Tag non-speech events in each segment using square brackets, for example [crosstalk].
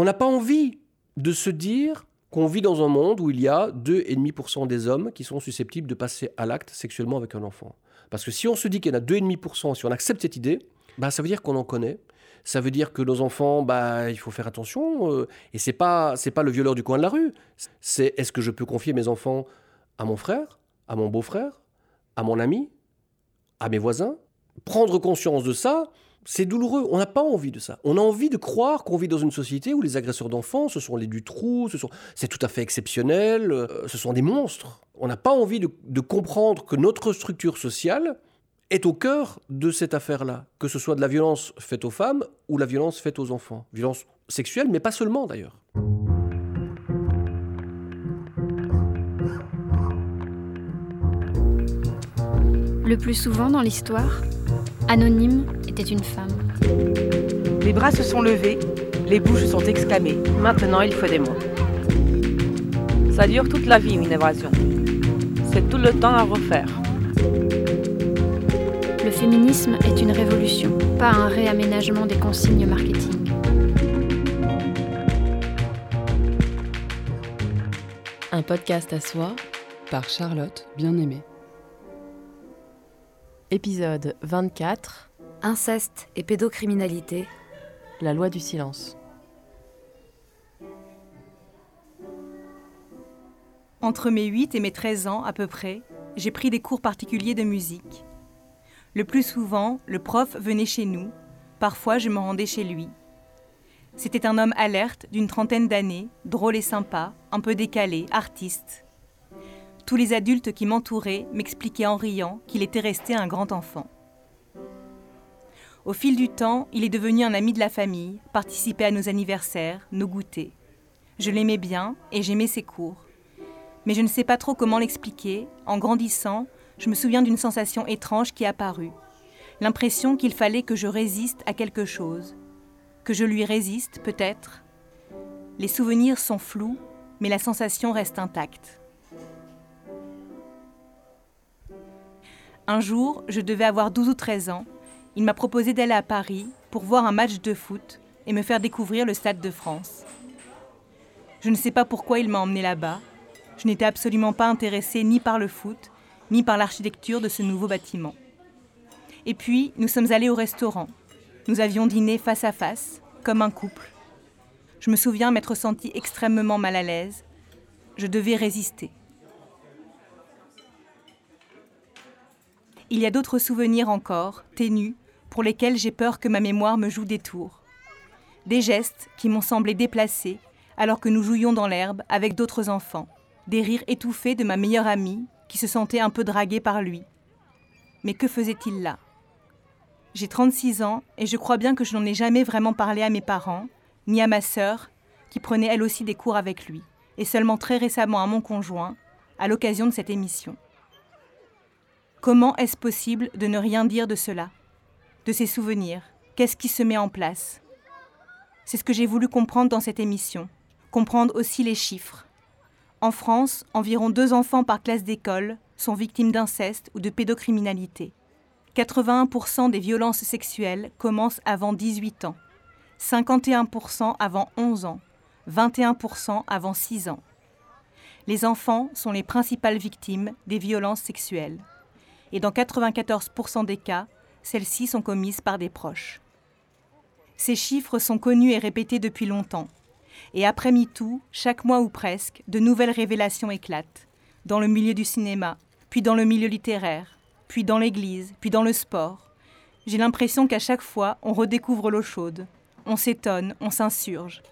on n'a pas envie de se dire qu'on vit dans un monde où il y a 2,5% des hommes qui sont susceptibles de passer à l'acte sexuellement avec un enfant. Parce que si on se dit qu'il y en a 2,5%, si on accepte cette idée, bah, ça veut dire qu'on en connaît. Ça veut dire que nos enfants, bah, il faut faire attention. Euh, et c'est pas, c'est pas le violeur du coin de la rue. C'est est-ce que je peux confier mes enfants à mon frère, à mon beau-frère, à mon ami, à mes voisins? Prendre conscience de ça, c'est douloureux. On n'a pas envie de ça. On a envie de croire qu'on vit dans une société où les agresseurs d'enfants, ce sont les Dutroux, ce sont, c'est tout à fait exceptionnel, euh, ce sont des monstres. On n'a pas envie de, comprendre que notre structure sociale est au cœur de cette affaire-là, que ce soit de la violence faite aux femmes ou la violence faite aux enfants. Violence sexuelle, mais pas seulement d'ailleurs. Le plus souvent dans l'histoire, Anonyme était une femme. Les bras se sont levés, les bouches sont exclamées. Maintenant, il faut des mots. Ça dure toute la vie, une évasion. C'est tout le temps à refaire. Le féminisme est une révolution, pas un réaménagement des consignes marketing. Un podcast à soi par Charlotte Bien-Aimée. Épisode 24 Inceste et pédocriminalité. La loi du silence. Entre mes 8 et mes 13 ans à peu près, j'ai pris des cours particuliers de musique. Le plus souvent, le prof venait chez nous, parfois je me rendais chez lui. C'était un homme alerte d'une trentaine d'années, drôle et sympa, un peu décalé, artiste. Tous les adultes qui m'entouraient m'expliquaient en riant qu'il était resté un grand enfant. Au fil du temps, il est devenu un ami de la famille, participait à nos anniversaires, nos goûters. Je l'aimais bien et j'aimais ses cours. Mais je ne sais pas trop comment l'expliquer. En grandissant, je me souviens d'une sensation étrange qui apparut. L'impression qu'il fallait que je résiste à quelque chose. Que je lui résiste, peut-être. Les souvenirs sont flous, mais la sensation reste intacte. Un jour, je devais avoir 12 ou 13 ans. Il m'a proposé d'aller à Paris pour voir un match de foot et me faire découvrir le Stade de France. Je ne sais pas pourquoi il m'a emmené là-bas. Je n'étais absolument pas intéressée ni par le foot, ni par l'architecture de ce nouveau bâtiment. Et puis, nous sommes allés au restaurant. Nous avions dîné face à face, comme un couple. Je me souviens m'être sentie extrêmement mal à l'aise. Je devais résister. Il y a d'autres souvenirs encore, ténus, pour lesquels j'ai peur que ma mémoire me joue des tours. Des gestes qui m'ont semblé déplacés alors que nous jouions dans l'herbe avec d'autres enfants. Des rires étouffés de ma meilleure amie qui se sentait un peu draguée par lui. Mais que faisait-il là? J'ai 36 ans et je crois bien que je n'en ai jamais vraiment parlé à mes parents, ni à ma sœur, qui prenait elle aussi des cours avec lui, et seulement très récemment à mon conjoint, à l'occasion de cette émission. Comment est-ce possible de ne rien dire de cela De ces souvenirs? Qu'est-ce qui se met en place? C'est ce que j'ai voulu comprendre dans cette émission. Comprendre aussi les chiffres. En France, environ deux enfants par classe d'école sont victimes d'inceste ou de pédocriminalité. 81% des violences sexuelles commencent avant 18 ans, 51% avant 11 ans, 21% avant 6 ans. Les enfants sont les principales victimes des violences sexuelles et dans 94% des cas, celles-ci sont commises par des proches. Ces chiffres sont connus et répétés depuis longtemps. Et après MeToo, chaque mois ou presque, de nouvelles révélations éclatent, dans le milieu du cinéma, puis dans le milieu littéraire, puis dans l'Église, puis dans le sport. J'ai l'impression qu'à chaque fois, on redécouvre l'eau chaude, on s'étonne, on s'insurge.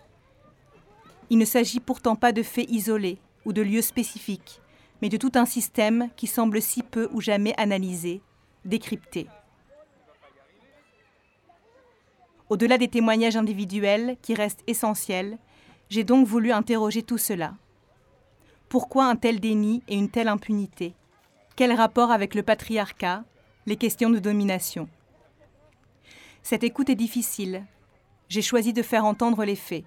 Il ne s'agit pourtant pas de faits isolés ou de lieux spécifiques, mais de tout un système qui semble si peu ou jamais analysé, décrypté. Au-delà des témoignages individuels qui restent essentiels, j'ai donc voulu interroger tout cela. Pourquoi un tel déni et une telle impunité? Quel rapport avec le patriarcat, les questions de domination Cette écoute est difficile. J'ai choisi de faire entendre les faits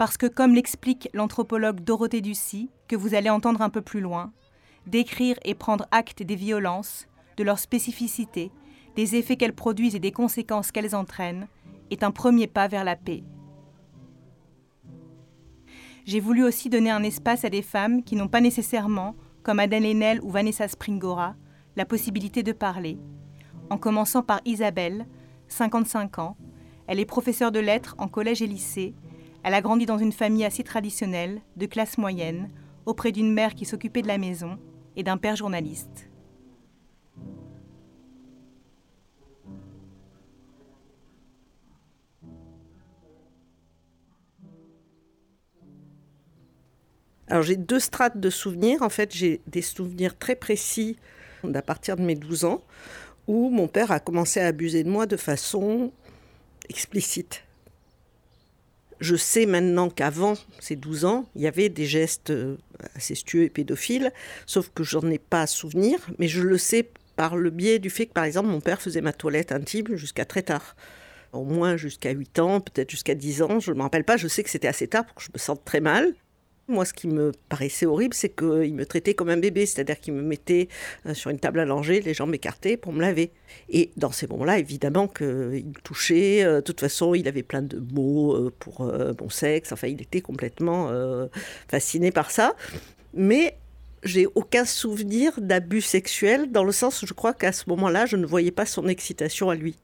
parce que, comme l'explique l'anthropologue Dorothée Ducy, que vous allez entendre un peu plus loin, décrire et prendre acte des violences, de leur spécificité, des effets qu'elles produisent et des conséquences qu'elles entraînent, est un premier pas vers la paix. j'ai voulu aussi donner un espace à des femmes qui n'ont pas nécessairement, comme Adèle Haenel ou Vanessa Springora, la possibilité de parler. En commençant par Isabelle, 55 ans, elle est professeure de lettres en collège et lycée. Elle a grandi dans une famille assez traditionnelle, de classe moyenne, auprès d'une mère qui s'occupait de la maison et d'un père journaliste. Alors j'ai deux strates de souvenirs. En fait, j'ai des souvenirs très précis à partir de mes 12 ans, où mon père a commencé à abuser de moi de façon explicite. Je sais maintenant qu'avant ces 12 ans, il y avait des gestes euh, incestueux et pédophiles, sauf que j'en ai pas à souvenir, mais je le sais par le biais du fait que, par exemple, mon père faisait ma toilette intime jusqu'à très tard. Au moins jusqu'à 8 ans, peut-être jusqu'à 10 ans, je ne me rappelle pas, je sais que c'était assez tard pour que je me sente très mal. Moi, ce qui me paraissait horrible, c'est qu'il me traitait comme un bébé, c'est-à-dire qu'il me mettait euh, sur une table à langer, les jambes écartées pour me laver. Et dans ces moments-là, évidemment qu'il me touchait. Euh, de toute façon, il avait plein de mots euh, pour mon sexe. Enfin, il était complètement fasciné par ça. Mais j'ai aucun souvenir d'abus sexuel, dans le sens où je crois qu'à ce moment-là, je ne voyais pas son excitation à lui.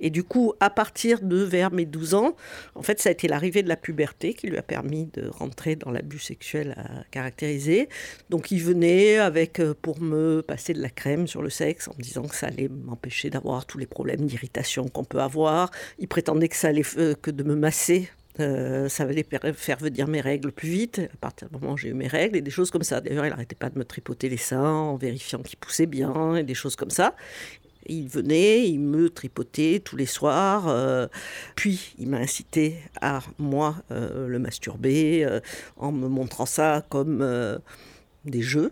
Et du coup, à partir de vers mes 12 ans, en fait, ça a été l'arrivée de la puberté qui lui a permis de rentrer dans l'abus sexuel à caractériser. Donc, il venait avec euh, pour me passer de la crème sur le sexe en me disant que ça allait m'empêcher d'avoir tous les problèmes d'irritation qu'on peut avoir. Il prétendait que ça allait euh, que de me masser euh, ça allait faire venir mes règles plus vite, à partir du moment où j'ai eu mes règles, et des choses comme ça. D'ailleurs, il n'arrêtait pas de me tripoter les seins en vérifiant qu'ils poussaient bien, et des choses comme ça. Il venait, il me tripotait tous les soirs, euh, puis il m'a incité à moi euh, le masturber euh, en me montrant ça comme des jeux.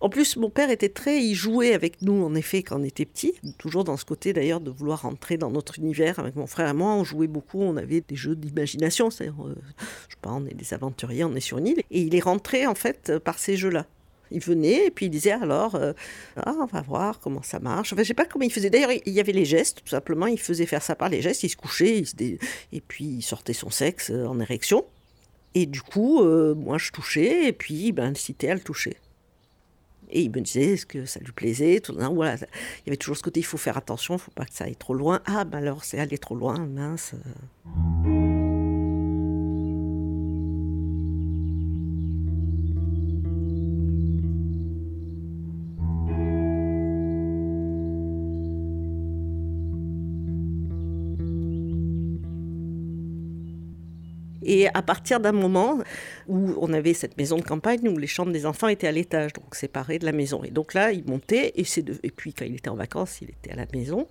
En plus, mon père était très, il jouait avec nous en effet quand on était petits, toujours dans ce côté d'ailleurs de vouloir rentrer dans notre univers avec mon frère et moi. On jouait beaucoup, on avait des jeux d'imagination, c'est-à-dire, je sais pas, on est des aventuriers, on est sur une île, et il est rentré en fait par ces jeux-là. Il venait et puis il disait alors, euh, ah, on va voir comment ça marche. Enfin, je sais pas comment il faisait. D'ailleurs, il y avait les gestes, tout simplement. Il faisait faire ça par les gestes. Il se couchait et puis il sortait son sexe euh, en érection. Et du coup, euh, moi, je touchais et puis ben, incité à le toucher. Et il me disait est-ce que ça lui plaisait? Tout, voilà. Il y avait toujours ce côté il faut faire attention, il faut pas que ça aille trop loin. Ah, ben alors c'est aller trop loin, mince. Et à partir d'un moment où on avait cette maison de campagne où les chambres des enfants étaient à l'étage, donc séparées de la maison. Et donc là, il montait, et, et puis quand il était en vacances, il était à la maison.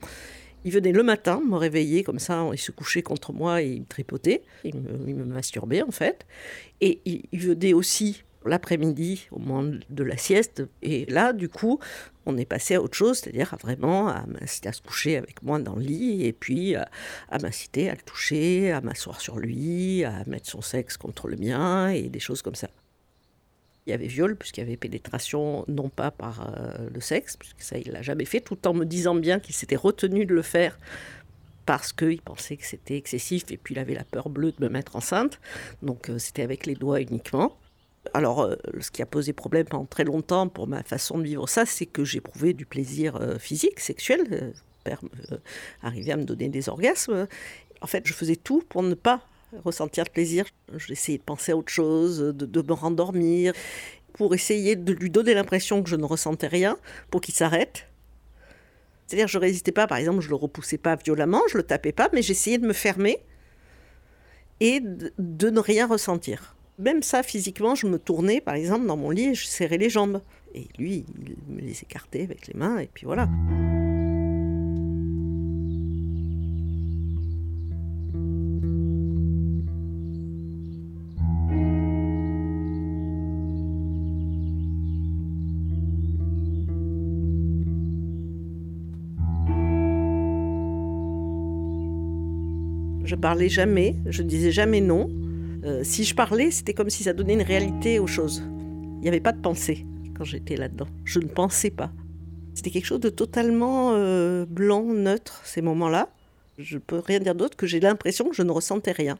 Il venait le matin me réveiller comme ça, il se couchait contre moi et il me tripotait, il me, masturbait en fait. Et il, il venait aussi l'après-midi au moment de la sieste. Et là, du coup, on est passé à autre chose, c'est-à-dire à vraiment à, à, se coucher avec moi dans le lit et puis à, m'inciter à le toucher, à m'asseoir sur lui, à mettre son sexe contre le mien et des choses comme ça. Il y avait viol, puisqu'il y avait pénétration, non pas par euh, le sexe, puisque ça, il l'a jamais fait, tout en me disant bien qu'il s'était retenu de le faire parce qu'il pensait que c'était excessif et puis il avait la peur bleue de me mettre enceinte. Donc euh, c'était avec les doigts uniquement. Alors, euh, ce qui a posé problème pendant très longtemps pour ma façon de vivre ça, c'est que j'éprouvais du plaisir euh, physique, sexuel. Euh, arrivait à me donner des orgasmes. En fait, je faisais tout pour ne pas ressentir de plaisir. J'essayais de penser à autre chose, de, me rendormir, pour essayer de lui donner l'impression que je ne ressentais rien, pour qu'il s'arrête. C'est-à-dire, je résistais pas, par exemple, je le repoussais pas violemment, je le tapais pas, mais j'essayais de me fermer et de ne rien ressentir. Même ça, physiquement, je me tournais, par exemple, dans mon lit, et je serrais les jambes. Et lui, il me les écartait avec les mains, et puis voilà. Je parlais jamais, je disais jamais non. Euh, si je parlais, c'était comme si ça donnait une réalité aux choses. Il n'y avait pas de pensée quand j'étais là-dedans. Je ne pensais pas. C'était quelque chose de totalement euh, blanc, neutre, ces moments-là. Je peux rien dire d'autre que j'ai l'impression que je ne ressentais rien.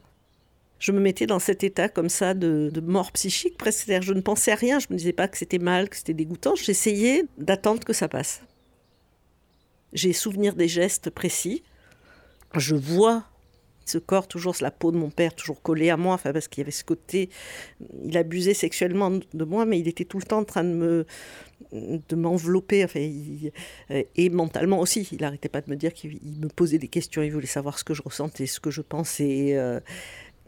Je me mettais dans cet état comme ça de, mort psychique presque. Je ne pensais à rien, je me disais pas que c'était mal, que c'était dégoûtant. J'essayais d'attendre que ça passe. J'ai souvenir des gestes précis. Je vois ce corps, toujours la peau de mon père, toujours collée à moi, enfin, parce qu'il y avait ce côté. Il abusait sexuellement de moi, mais il était tout le temps en train de me de m'envelopper, enfin, et mentalement aussi. Il n'arrêtait pas de me dire qu'il me posait des questions, il voulait savoir ce que je ressentais, ce que je pensais. Euh,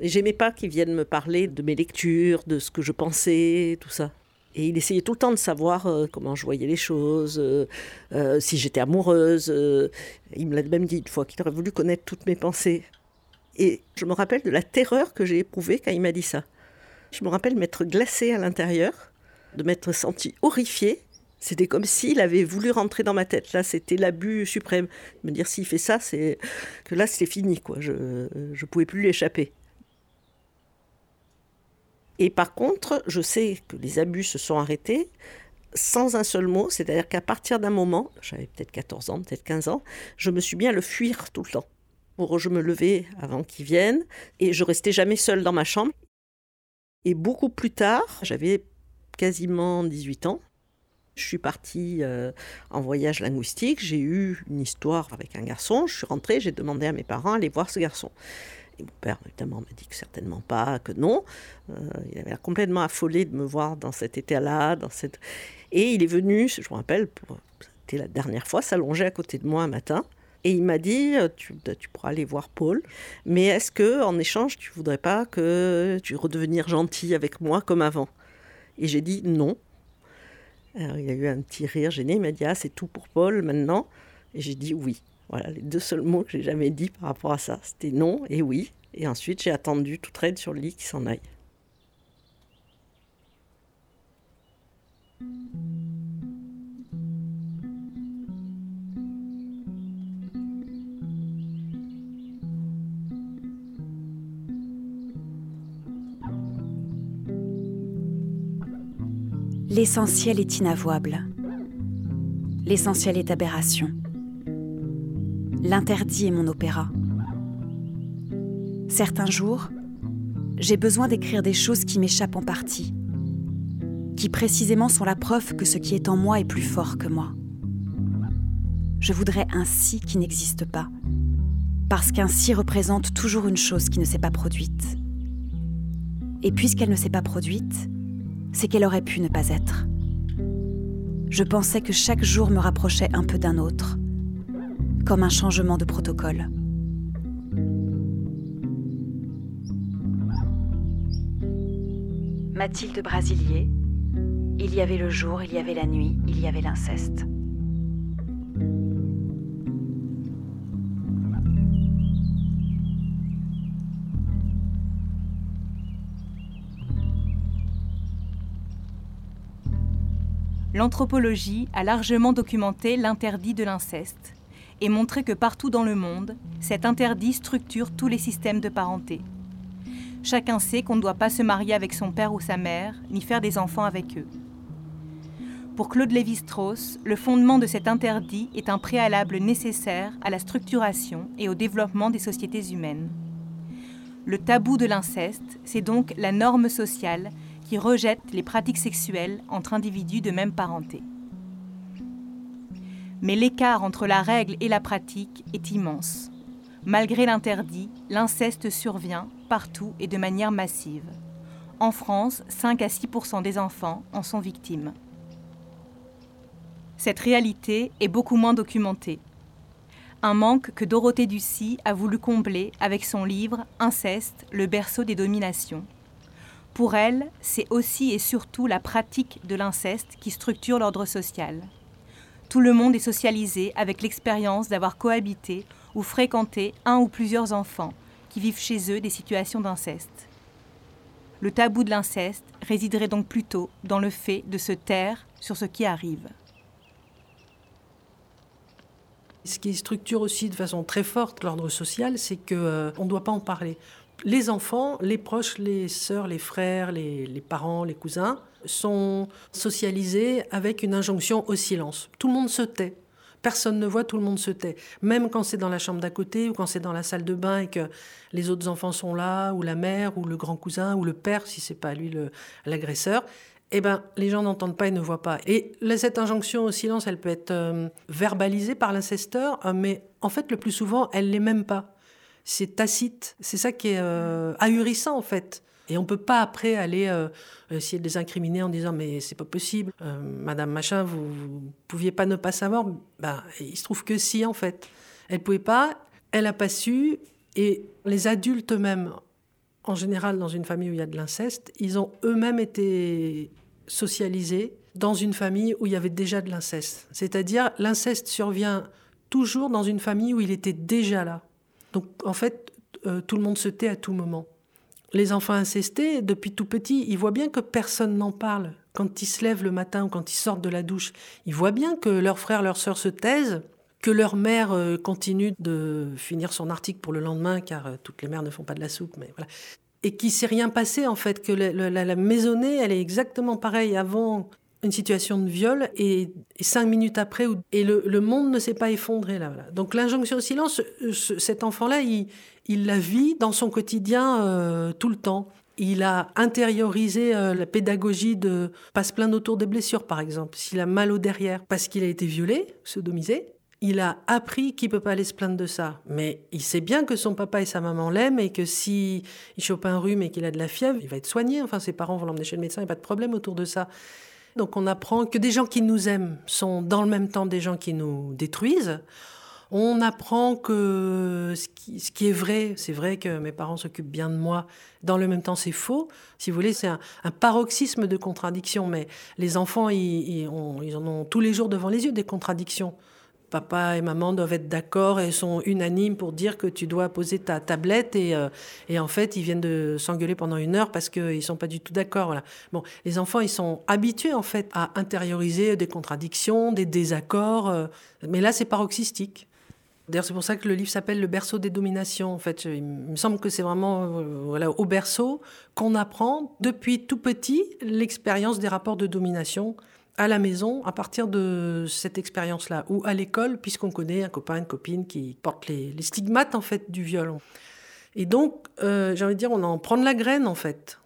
J'aimais pas qu'il vienne me parler de mes lectures, de ce que je pensais, tout ça. Et il essayait tout le temps de savoir euh, comment je voyais les choses, euh, euh, si j'étais amoureuse. il me l'a même dit une fois qu'il aurait voulu connaître toutes mes pensées. Et je me rappelle de la terreur que j'ai éprouvée quand il m'a dit ça. Je me rappelle m'être glacée à l'intérieur, de m'être sentie horrifiée. C'était comme s'il avait voulu rentrer dans ma tête. Là, c'était l'abus suprême. Me dire s'il fait ça, c'est que là, c'est fini. Quoi. Je ne pouvais plus l'échapper. Et par contre, je sais que les abus se sont arrêtés sans un seul mot, c'est-à-dire qu'à partir d'un moment, j'avais peut-être 14 ans, peut-être 15 ans, je me suis bien le fuir tout le temps. Pour je me levais avant qu'il vienne et je restais jamais seule dans ma chambre. Et beaucoup plus tard, j'avais quasiment 18 ans, je suis partie euh, en voyage linguistique, j'ai eu une histoire avec un garçon, je suis rentrée, j'ai demandé à mes parents d'aller voir ce garçon. Et mon père, évidemment, m'a dit que certainement pas, que non. Euh, il avait l'air complètement affolé de me voir dans cet état-là. Dans cette... Et il est venu, je me rappelle, c'était la dernière fois, s'allonger à côté de moi un matin. Et il m'a dit, euh, tu, tu, pourras aller voir Paul, mais est-ce que en échange, tu voudrais pas que tu redevenir gentil avec moi comme avant? Et j'ai dit non. Alors, il a eu un petit rire gêné. Il m'a dit, ah, c'est tout pour Paul maintenant? Et j'ai dit oui. Voilà les deux seuls mots que j'ai jamais dit par rapport à ça. C'était non et oui. Et ensuite, j'ai attendu toute raide sur le lit qu'il s'en aille. L'essentiel est inavouable. L'essentiel est aberration. L'interdit est mon opéra. Certains jours, j'ai besoin d'écrire des choses qui m'échappent en partie, qui précisément sont la preuve que ce qui est en moi est plus fort que moi. Je voudrais un si qui n'existe pas, parce qu'un si représente toujours une chose qui ne s'est pas produite. Et puisqu'elle ne s'est pas produite, c'est qu'elle aurait pu ne pas être. Je pensais que chaque jour me rapprochait un peu d'un autre, comme un changement de protocole. Mathilde Brasilier, il y avait le jour, il y avait la nuit, il y avait l'inceste. L'anthropologie a largement documenté l'interdit de l'inceste et montrer que partout dans le monde, cet interdit structure tous les systèmes de parenté. Chacun sait qu'on ne doit pas se marier avec son père ou sa mère, ni faire des enfants avec eux. Pour Claude Lévi-Strauss, le fondement de cet interdit est un préalable nécessaire à la structuration et au développement des sociétés humaines. Le tabou de l'inceste, c'est donc la norme sociale qui rejette les pratiques sexuelles entre individus de même parenté. Mais l'écart entre la règle et la pratique est immense. Malgré l'interdit, l'inceste survient partout et de manière massive. En France, 5 à 6% des enfants en sont victimes. Cette réalité est beaucoup moins documentée. Un manque que Dorothée Ducy a voulu combler avec son livre Inceste, le berceau des dominations. Pour elle, c'est aussi et surtout la pratique de l'inceste qui structure l'ordre social. Tout le monde est socialisé avec l'expérience d'avoir cohabité ou fréquenté un ou plusieurs enfants qui vivent chez eux des situations d'inceste. Le tabou de l'inceste résiderait donc plutôt dans le fait de se taire sur ce qui arrive. Ce qui structure aussi de façon très forte l'ordre social, c'est qu'on euh, ne doit pas en parler. Les enfants, les proches, les sœurs, les frères, les parents, les cousins, sont socialisés avec une injonction au silence. Tout le monde se tait Personne ne voit, tout le monde se tait. Même quand c'est dans la chambre d'à côté ou quand c'est dans la salle de bain et que les autres enfants sont là, ou la mère, ou le grand cousin, ou le père, si c'est pas lui l'agresseur, eh ben, les gens n'entendent pas et ne voient pas. Et cette injonction au silence, elle peut être euh, verbalisée par l'incesteur, euh, mais en fait, le plus souvent, elle l'est même pas. C'est tacite. C'est ça qui est euh, ahurissant, en fait. Et on ne peut pas après aller essayer de les incriminer en disant mais c'est pas possible, Madame Machin, vous, ne pouviez pas ne pas savoir. Ben, il se trouve que si en fait, elle pouvait pas, elle a pas su, et les adultes eux-mêmes en général, dans une famille où il y a de l'inceste, ils ont eux-mêmes été socialisés dans une famille où il y avait déjà de l'inceste. C'est-à-dire, l'inceste survient toujours dans une famille où il était déjà là. Donc, en fait, euh, tout le monde se tait à tout moment. Les enfants incestés, depuis tout petit, ils voient bien que personne n'en parle. Quand ils se lèvent le matin ou quand ils sortent de la douche, ils voient bien que leurs frères, leurs sœurs se taisent que leur mère euh, continue de finir son article pour le lendemain, car euh, toutes les mères ne font pas de la soupe, mais voilà. Et qui s'est rien passé, en fait, que la, maisonnée, elle est exactement pareille avant une situation de viol et, cinq minutes après, et le, monde ne s'est pas effondré là. Donc l'injonction au silence, cet enfant-là, il, il, la vit dans son quotidien euh, tout le temps. Il a intériorisé la pédagogie de pas se plaindre autour des blessures, par exemple. S'il a mal au derrière parce qu'il a été violé, sodomisé, il a appris qu'il peut pas aller se plaindre de ça. Mais il sait bien que son papa et sa maman l'aiment et que si il chope un rhume et qu'il a de la fièvre, il va être soigné. Enfin, ses parents vont l'emmener chez le médecin, il n'y a pas de problème autour de ça. Donc on apprend que des gens qui nous aiment sont dans le même temps des gens qui nous détruisent. On apprend que ce qui, est vrai, c'est vrai que mes parents s'occupent bien de moi. Dans le même temps, c'est faux. Si vous voulez, c'est un, paroxysme de contradictions. Mais les enfants, ils, en ont tous les jours devant les yeux des contradictions papa et maman doivent être d'accord et sont unanimes pour dire que tu dois poser ta tablette et, euh, en fait ils viennent de s'engueuler pendant une heure parce qu'ils sont pas du tout d'accord. Bon, les enfants ils sont habitués en fait à intérioriser des contradictions, des désaccords, euh, mais là c'est paroxystique. D'ailleurs, c'est pour ça que le livre s'appelle Le berceau des dominations. En fait, il me semble que c'est vraiment euh, au berceau qu'on apprend depuis tout petit l'expérience des rapports de domination à la maison à partir de cette expérience-là, ou à l'école, puisqu'on connaît un copain, une copine qui porte les, stigmates en fait du viol. Et donc, euh, j'ai envie de dire, on en prend de la graine en fait.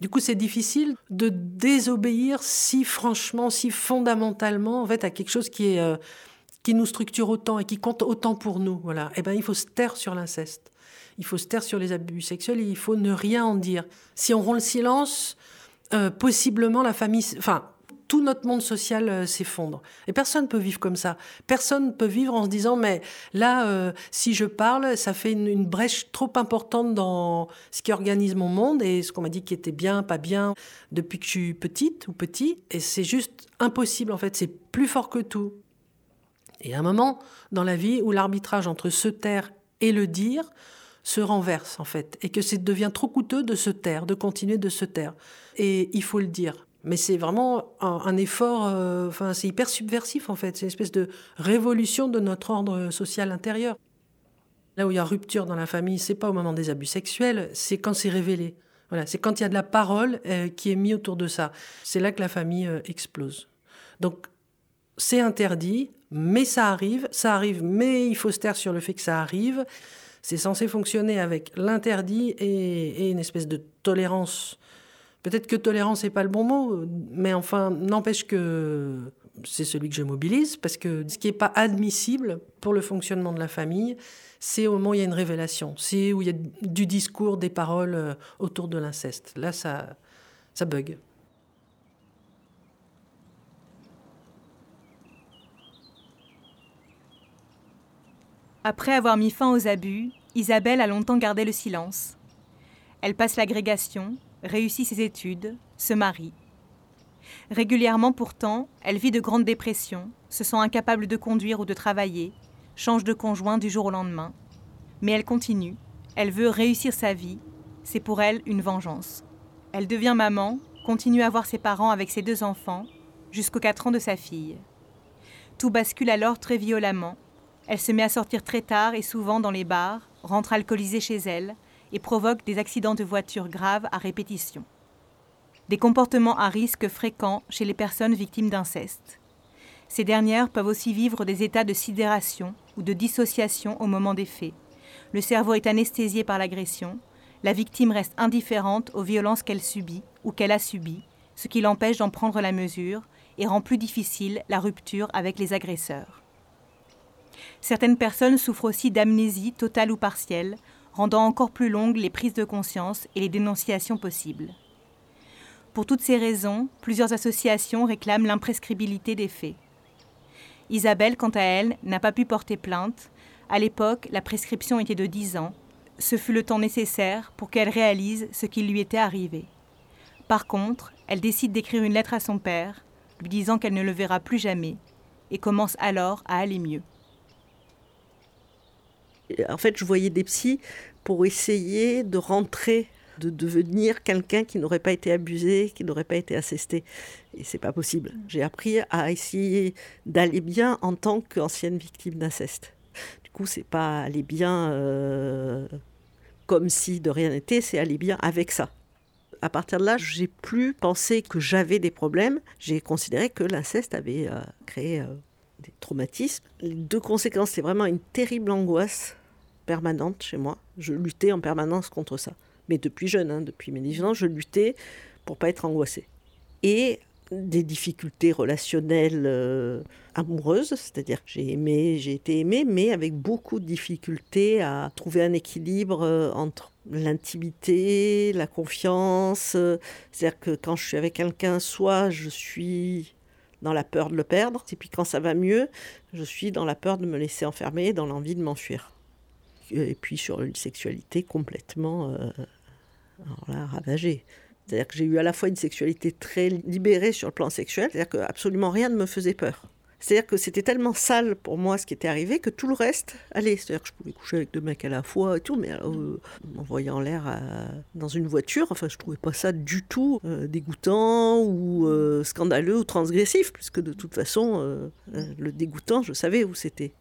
Du coup, c'est difficile de désobéir si franchement, si fondamentalement, en fait, à quelque chose qui est euh, qui nous structure autant et qui compte autant pour nous. Voilà. Eh ben, il faut se taire sur l'inceste. Il faut se taire sur les abus sexuels il faut ne rien en dire. Si on rompt le silence, euh, possiblement la famille, enfin, tout notre monde social euh, s'effondre. Et personne ne peut vivre comme ça. Personne ne peut vivre en se disant, mais là, euh, si je parle, ça fait une, brèche trop importante dans ce qui organise mon monde et ce qu'on m'a dit qui était bien, pas bien, depuis que je suis petite ou petit. Et c'est juste impossible, en fait. C'est plus fort que tout. Et à un moment dans la vie où l'arbitrage entre se taire et le dire se renverse, en fait. Et que ça devient trop coûteux de se taire, de continuer de se taire. Et il faut le dire. Mais c'est vraiment un, effort, euh, c'est hyper subversif en fait. C'est une espèce de révolution de notre ordre social intérieur. Là où il y a rupture dans la famille, c'est pas au moment des abus sexuels, c'est quand c'est révélé. Voilà, c'est quand il y a de la parole euh, qui est mise autour de ça. C'est là que la famille euh, explose. Donc, c'est interdit, mais ça arrive. Ça arrive, mais il faut se taire sur le fait que ça arrive. C'est censé fonctionner avec l'interdit et, une espèce de tolérance Peut-être que tolérance n'est pas le bon mot, mais enfin, n'empêche que c'est celui que je mobilise, parce que ce qui n'est pas admissible pour le fonctionnement de la famille, c'est au moment où il y a une révélation, c'est où il y a du discours, des paroles euh, autour de l'inceste. Là, ça, ça bug. Après avoir mis fin aux abus, Isabelle a longtemps gardé le silence. Elle passe l'agrégation, réussit ses études, se marie. Régulièrement pourtant, elle vit de grandes dépressions, se sent incapable de conduire ou de travailler, change de conjoint du jour au lendemain. Mais elle continue, elle veut réussir sa vie, c'est pour elle une vengeance. Elle devient maman, continue à voir ses parents avec ses deux enfants, jusqu'aux 4 ans de sa fille. Tout bascule alors très violemment. Elle se met à sortir très tard et souvent dans les bars, rentre alcoolisée chez elle, et provoque des accidents de voiture graves à répétition. Des comportements à risque fréquents chez les personnes victimes d'inceste. Ces dernières peuvent aussi vivre des états de sidération ou de dissociation au moment des faits. Le cerveau est anesthésié par l'agression, la victime reste indifférente aux violences qu'elle subit ou qu'elle a subies, ce qui l'empêche d'en prendre la mesure et rend plus difficile la rupture avec les agresseurs. Certaines personnes souffrent aussi d'amnésie totale ou partielle, rendant encore plus longues les prises de conscience et les dénonciations possibles. Pour toutes ces raisons, plusieurs associations réclament l'imprescribilité des faits. Isabelle, quant à elle, n'a pas pu porter plainte. À l'époque, la prescription était de 10 ans. Ce fut le temps nécessaire pour qu'elle réalise ce qui lui était arrivé. Par contre, elle décide d'écrire une lettre à son père, lui disant qu'elle ne le verra plus jamais, et commence alors à aller mieux. En fait, je voyais des psys pour essayer de rentrer, de devenir quelqu'un qui n'aurait pas été abusé, qui n'aurait pas été assisté. Et c'est pas possible. J'ai appris à essayer d'aller bien en tant qu'ancienne victime d'inceste. Du coup, c'est pas aller bien euh, comme si de rien n'était, c'est aller bien avec ça. À partir de là, j'ai plus pensé que j'avais des problèmes. J'ai considéré que l'inceste avait euh, créé euh, des traumatismes. Les deux conséquences, c'est vraiment une terrible angoisse permanente chez moi. Je luttais en permanence contre ça. Mais depuis jeune, hein, depuis mes 10 ans, je luttais pour pas être angoissée. Et des difficultés relationnelles euh, amoureuses, c'est-à-dire j'ai aimé, j'ai été aimée, mais avec beaucoup de difficultés à trouver un équilibre euh, entre l'intimité, la confiance. euh, c'est-à-dire que quand je suis avec quelqu'un, soit je suis dans la peur de le perdre, et puis quand ça va mieux, je suis dans la peur de me laisser enfermer, dans l'envie de m'enfuir. Et puis sur une sexualité complètement euh, alors là, ravagée. C'est-à-dire que j'ai eu à la fois une sexualité très libérée sur le plan sexuel, c'est-à-dire que absolument rien ne me faisait peur. C'est-à-dire que c'était tellement sale pour moi ce qui était arrivé que tout le reste allait. C'est-à-dire que je pouvais coucher avec deux mecs à la fois et tout, mais euh, m'envoyer en l'air à- dans une voiture, enfin je trouvais pas ça du tout euh, dégoûtant ou euh, scandaleux ou transgressif, puisque de toute façon, euh, euh, le dégoûtant, je savais où c'était.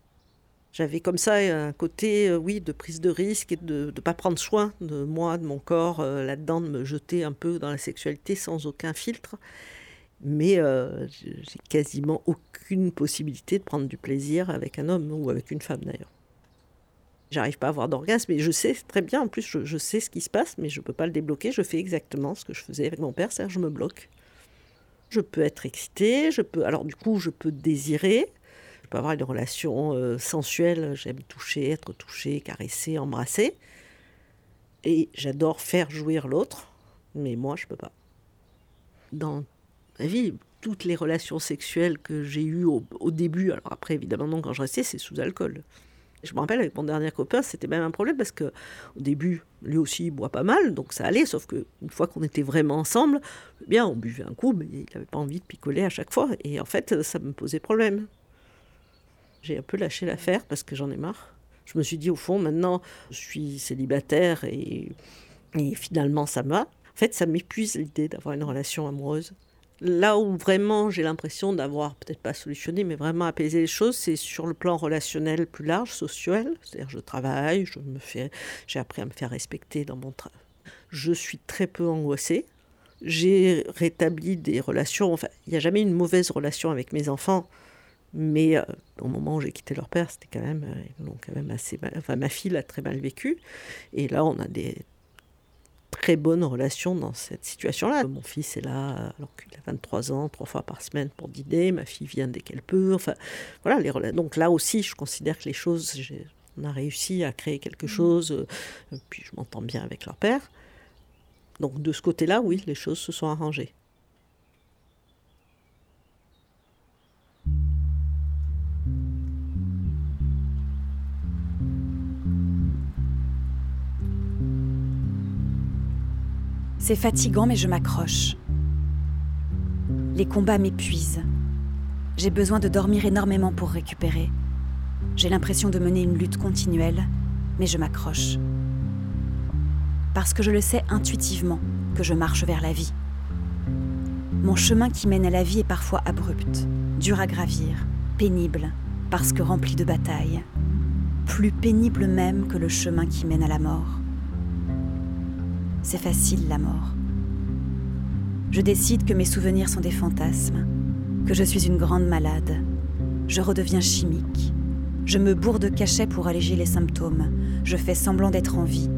J'avais comme ça un côté, euh, oui, de prise de risque et de ne pas prendre soin de moi, de mon corps, euh, là-dedans, de me jeter un peu dans la sexualité sans aucun filtre. Mais euh, j'ai quasiment aucune possibilité de prendre du plaisir avec un homme ou avec une femme d'ailleurs. J'arrive pas à avoir d'orgasme, mais je sais très bien, en plus je, sais ce qui se passe, mais je peux pas le débloquer. Je fais exactement ce que je faisais avec mon père, c'est-à-dire je me bloque. Je peux être excitée, je peux, alors du coup je peux désirer, avoir une relation euh, sensuelle, j'aime toucher, être touchée, caresser, embrasser. Et j'adore faire jouir l'autre, mais moi je peux pas. Dans ma vie, toutes les relations sexuelles que j'ai eues au, au début, alors après évidemment non quand je restais, c'est sous alcool. Je me rappelle avec mon dernier copain, c'était même un problème parce que au début, lui aussi il boit pas mal, donc ça allait, sauf que une fois qu'on était vraiment ensemble, eh bien on buvait un coup, mais il n'avait pas envie de picoler à chaque fois, et en fait ça me posait problème. J'ai un peu lâché l'affaire parce que j'en ai marre. Je me suis dit au fond maintenant je suis célibataire et, finalement ça me va. En fait ça m'épuise l'idée d'avoir une relation amoureuse. Là où vraiment j'ai l'impression d'avoir peut-être pas solutionné, mais vraiment apaisé les choses, c'est sur le plan relationnel plus large, social. C'est-à-dire je travaille, je me fais, j'ai appris à me faire respecter dans mon travail. Je suis très peu angoissée. J'ai rétabli des relations. Enfin, il n'y a jamais une mauvaise relation avec mes enfants, mais euh, au moment où j'ai quitté leur père, c'était quand même, euh, ils l'ont quand même assez mal. Enfin, ma fille l'a très mal vécu, et là, on a des très bonne relation dans cette situation-là. Mon fils est là alors qu'il a 23 ans, trois fois par semaine pour dîner. Ma fille vient dès qu'elle peut. Enfin, voilà. Les rela- Donc là aussi, je considère que les choses, on a réussi à créer quelque chose. euh, Puis je m'entends bien avec leur père. Donc de ce côté-là, oui, les choses se sont arrangées. C'est fatigant, mais je m'accroche. Les combats m'épuisent. J'ai besoin de dormir énormément pour récupérer. J'ai l'impression de mener une lutte continuelle, mais je m'accroche. Parce que je le sais intuitivement que je marche vers la vie. Mon chemin qui mène à la vie est parfois abrupt, dur à gravir, pénible, parce que rempli de batailles. Plus pénible même que le chemin qui mène à la mort. C'est facile la mort. Je décide que mes souvenirs sont des fantasmes, que je suis une grande malade, Je redeviens chimique. Je me bourre de cachets pour alléger les symptômes. Je fais semblant d'être en vie,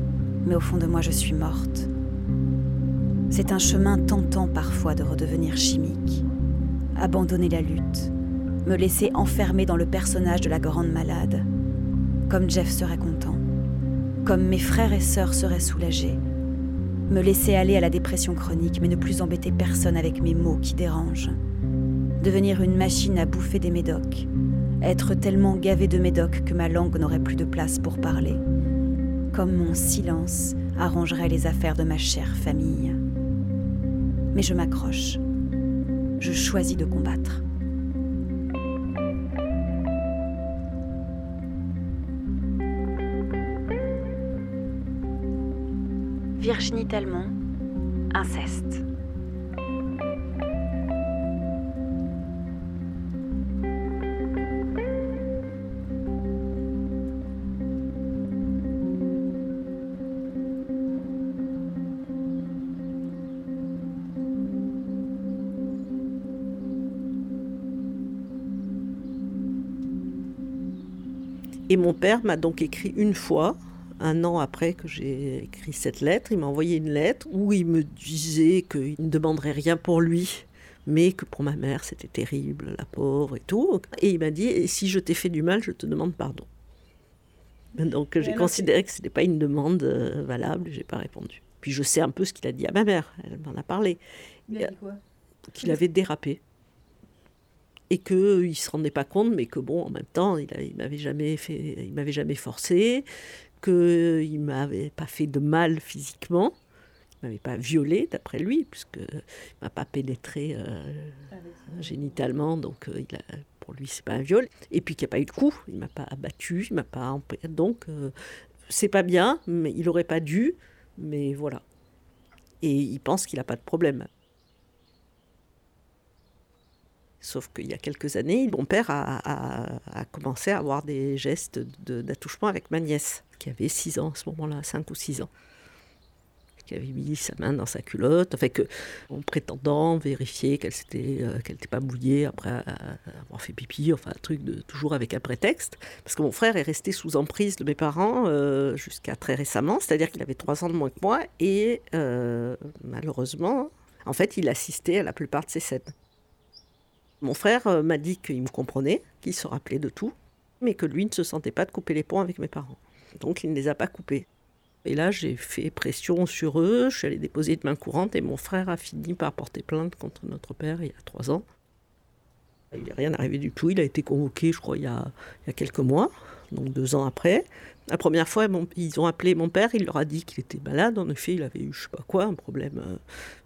mais au fond de moi, je suis morte. C'est un chemin tentant parfois de redevenir chimique. Abandonner la lutte, me laisser enfermer dans le personnage de la grande malade. Comme Jeff serait content, comme mes frères et sœurs seraient soulagés. Me laisser aller à la dépression chronique, mais ne plus embêter personne avec mes mots qui dérangent. Devenir une machine à bouffer des médocs. Être tellement gavé de médocs que ma langue n'aurait plus de place pour parler. Comme mon silence arrangerait les affaires de ma chère famille. Mais je m'accroche. Je choisis de combattre. Virginie Talmont, inceste. Et mon père m'a donc écrit une fois un an après que j'ai écrit cette lettre, il m'a envoyé une lettre où il me disait qu'il ne demanderait rien pour lui, mais que pour ma mère c'était terrible, la pauvre et tout. Et il m'a dit si je t'ai fait du mal, je te demande pardon. Donc j'ai considéré que ce n'était pas une demande euh, valable, j'ai pas répondu. Puis je sais un peu ce qu'il a dit à ma mère, elle m'en a parlé. Il a dit quoi? Qu'il avait dérapé et qu'il ne se rendait pas compte, mais que bon, en même temps, il ne m'avait jamais fait, il m'avait jamais forcé, qu'il ne m'avait pas fait de mal physiquement, il ne m'avait pas violé d'après lui, puisqu'il ne m'a pas pénétré euh, génitalement, donc euh, il a, pour lui c'est pas un viol. Et puis qu'il n'y a pas eu de coup, il ne m'a pas abattu, il m'a pas donc euh, c'est pas bien, mais il n'aurait pas dû, mais voilà. Et il pense qu'il n'a pas de problème. Sauf qu'il y a quelques années, mon père a, commencé à avoir des gestes d'attouchement avec ma nièce qui avait 6 ans à ce moment-là, 5 ou 6 ans, qui avait mis sa main dans sa culotte, en prétendant vérifier qu'elle n'était euh, pas mouillée après avoir fait pipi, enfin un truc de toujours avec un prétexte, parce que mon frère est resté sous emprise de mes parents euh, jusqu'à très récemment, c'est-à-dire qu'il avait 3 ans de moins que moi, et euh, malheureusement, en fait, il assistait à la plupart de ces scènes. Mon frère m'a dit qu'il me comprenait, qu'il se rappelait de tout, mais que lui ne se sentait pas de couper les ponts avec mes parents. Donc il ne les a pas coupés. Et là, j'ai fait pression sur eux, je suis allée déposer de main courante et mon frère a fini par porter plainte contre notre père il y a trois ans. Il n'est rien arrivé du tout, il a été convoqué, je crois, il y a, il y a quelques mois, donc deux ans après. La première fois, ils ont appelé mon père, il leur a dit qu'il était malade. En effet, il avait eu, je sais pas quoi, un problème euh,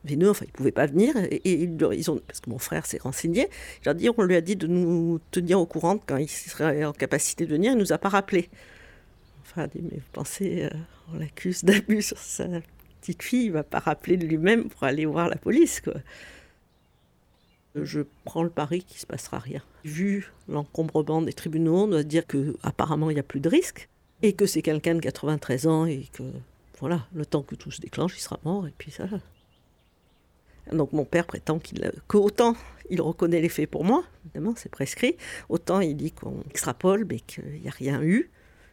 veineux, enfin, il pouvait pas venir. Et, ils ont, parce que mon frère s'est renseigné, il leur dit, on lui a dit de nous tenir au courant quand il serait en capacité de venir, il nous a pas rappelé. Enfin, dit, mais vous pensez, euh, on l'accuse d'abus sur sa petite fille, il va pas rappeler de lui-même pour aller voir la police. Je prends le pari qu'il se passera rien. Vu l'encombrement des tribunaux, on doit dire que apparemment il n'y a plus de risque et que c'est quelqu'un de 93 ans et que voilà, le temps que tout se déclenche, il sera mort et puis ça. Donc mon père prétend qu'il qu'autant il reconnaît les faits pour moi, évidemment c'est prescrit, autant il dit qu'on extrapole mais qu'il n'y a rien eu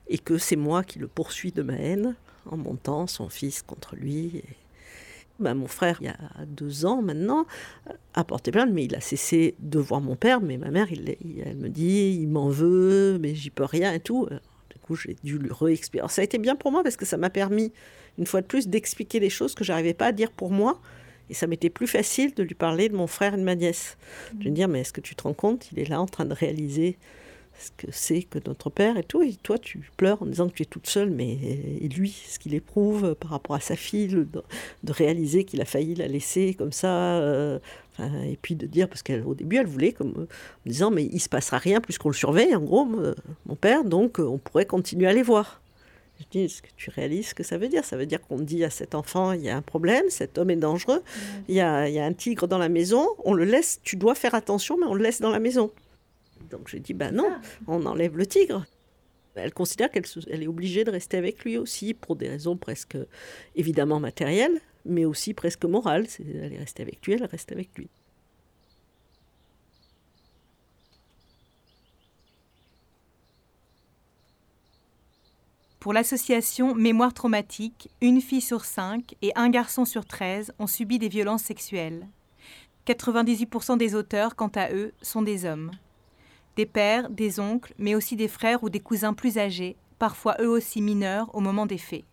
et que c'est moi qui le poursuis de ma haine en montant son fils contre lui. Ben, mon frère, il y a deux ans maintenant, a porté plainte, mais il a cessé de voir mon père. Mais ma mère, il, elle me dit, il m'en veut, mais j'y peux rien et tout. Coup, j'ai dû lui réexpliquer. Ça a été bien pour moi parce que ça m'a permis, une fois de plus, d'expliquer les choses que j'arrivais pas à dire pour moi. Et ça m'était plus facile de lui parler de mon frère et de ma nièce. De lui dire, mais est-ce que tu te rends compte, il est là en train de réaliser ce que c'est que notre père et tout. Et toi, tu pleures en disant que tu es toute seule, mais et lui, ce qu'il éprouve par rapport à sa fille, de, réaliser qu'il a failli la laisser comme ça, euh, et puis de dire, parce qu'au début, elle voulait, comme, en disant, mais il se passera rien puisqu'on le surveille, en gros, mon père, donc on pourrait continuer à les voir. Je dis, est-ce que tu réalises ce que ça veut dire? Ça veut dire qu'on dit à cet enfant, il y a un problème, cet homme est dangereux, il y, a, il y a un tigre dans la maison, on le laisse, tu dois faire attention, mais on le laisse dans la maison. Donc j'ai dit, bah non, ah. on enlève le tigre. Elle considère qu'elle est obligée de rester avec lui aussi, pour des raisons presque évidemment matérielles, mais aussi presque morales. Elle est restée avec lui, elle reste avec lui. Pour l'association Mémoire traumatique, une fille sur cinq et un garçon sur treize ont subi des violences sexuelles. 98% des auteurs, quant à eux, sont des hommes. Des pères, des oncles, mais aussi des frères ou des cousins plus âgés, parfois eux aussi mineurs au moment des faits.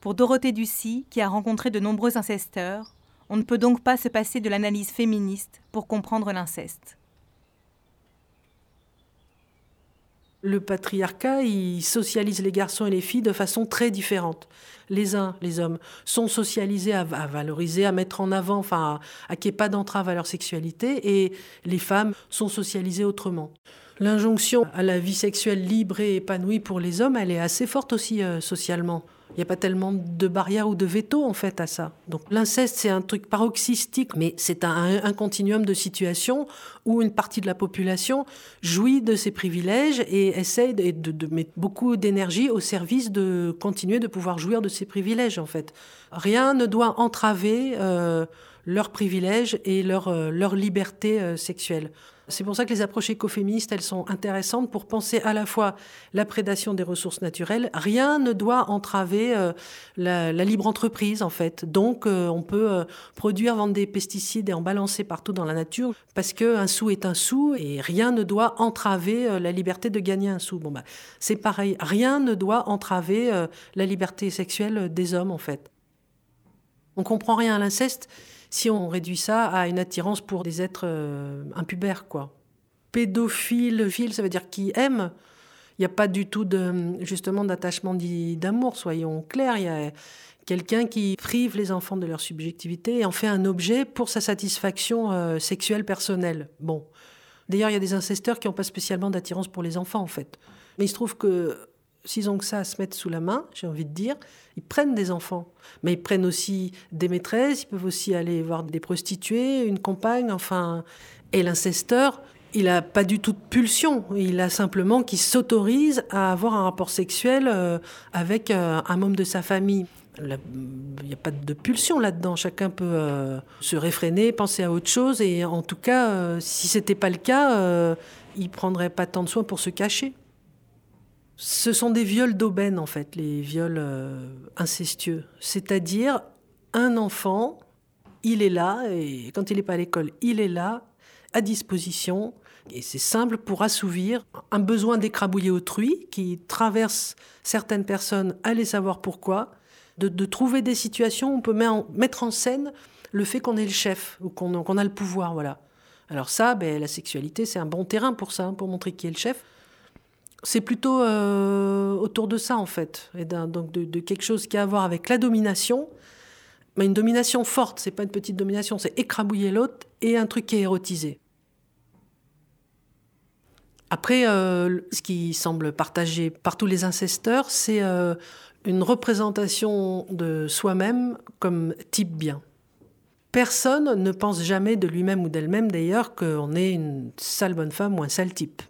Pour Dorothée Ducy, qui a rencontré de nombreux incesteurs, on ne peut donc pas se passer de l'analyse féministe pour comprendre l'inceste. Le patriarcat, il socialise les garçons et les filles de façon très différente. Les uns, les hommes, sont socialisés à, valoriser, à mettre en avant, enfin, à, qu'il n'y ait pas d'entrave à leur sexualité, et les femmes sont socialisées autrement. L'injonction à la vie sexuelle libre et épanouie pour les hommes, elle est assez forte aussi euh, socialement. Il n'y a pas tellement de barrières ou de veto en fait à ça. Donc l'inceste, c'est un truc paroxystique, mais c'est un, continuum de situations où une partie de la population jouit de ses privilèges et essaye de, mettre beaucoup d'énergie au service de continuer de pouvoir jouir de ses privilèges en fait. Rien ne doit entraver euh, leurs privilèges et leur, euh, liberté euh, sexuelle. C'est pour ça que les approches écoféministes, elles sont intéressantes pour penser à la fois la prédation des ressources naturelles. Rien ne doit entraver euh, la, libre entreprise, en fait. Donc, euh, on peut euh, produire, vendre des pesticides et en balancer partout dans la nature parce qu'un sou est un sou et rien ne doit entraver la liberté de gagner un sou. Bon, bah, c'est pareil. Rien ne doit entraver la liberté sexuelle des hommes, en fait. On comprend rien à l'inceste si on réduit ça à une attirance pour des êtres euh, impubères, quoi. Pédophile, fil, ça veut dire qui aime. Il n'y a pas du tout justement d'attachement d'amour, soyons clairs. Il y a quelqu'un qui prive les enfants de leur subjectivité et en fait un objet pour sa satisfaction euh, sexuelle personnelle. Bon. D'ailleurs, il y a des incesteurs qui n'ont pas spécialement d'attirance pour les enfants, en fait. Mais il se trouve que s'ils ont que ça à se mettre sous la main, j'ai envie de dire, ils prennent des enfants. Mais ils prennent aussi des maîtresses, ils peuvent aussi aller voir des prostituées, une compagne, enfin. Et l'incesteur, il n'a pas du tout de pulsion. Il a simplement qui s'autorise à avoir un rapport sexuel euh, avec euh, un membre de sa famille. Il n'y a pas de pulsion là-dedans. Chacun peut euh, se réfréner, penser à autre chose. Et en tout cas, si ce n'était pas le cas, il prendrait pas tant de soin pour se cacher. Ce sont des viols d'aubaine, en fait, les viols euh, incestueux. C'est-à-dire, un enfant, il est là, et quand il n'est pas à l'école, il est là, à disposition, et c'est simple pour assouvir un besoin d'écrabouiller autrui qui traverse certaines personnes, allez savoir pourquoi, de, trouver des situations où on peut mettre en scène le fait qu'on est le chef ou qu'on a le pouvoir, voilà. Alors ça, ben, la sexualité, c'est un bon terrain pour ça, hein, pour montrer qui est le chef c'est plutôt euh, autour de ça en fait, et donc de, quelque chose qui a à voir avec la domination, une domination forte. C'est pas une petite domination, c'est écrabouiller l'autre et un truc qui est érotisé. Après, euh, ce qui semble partagé par tous les incesteurs, c'est euh, une représentation de soi-même comme type bien. Personne ne pense jamais de lui-même ou d'elle-même d'ailleurs qu'on est une sale bonne femme ou un sale type.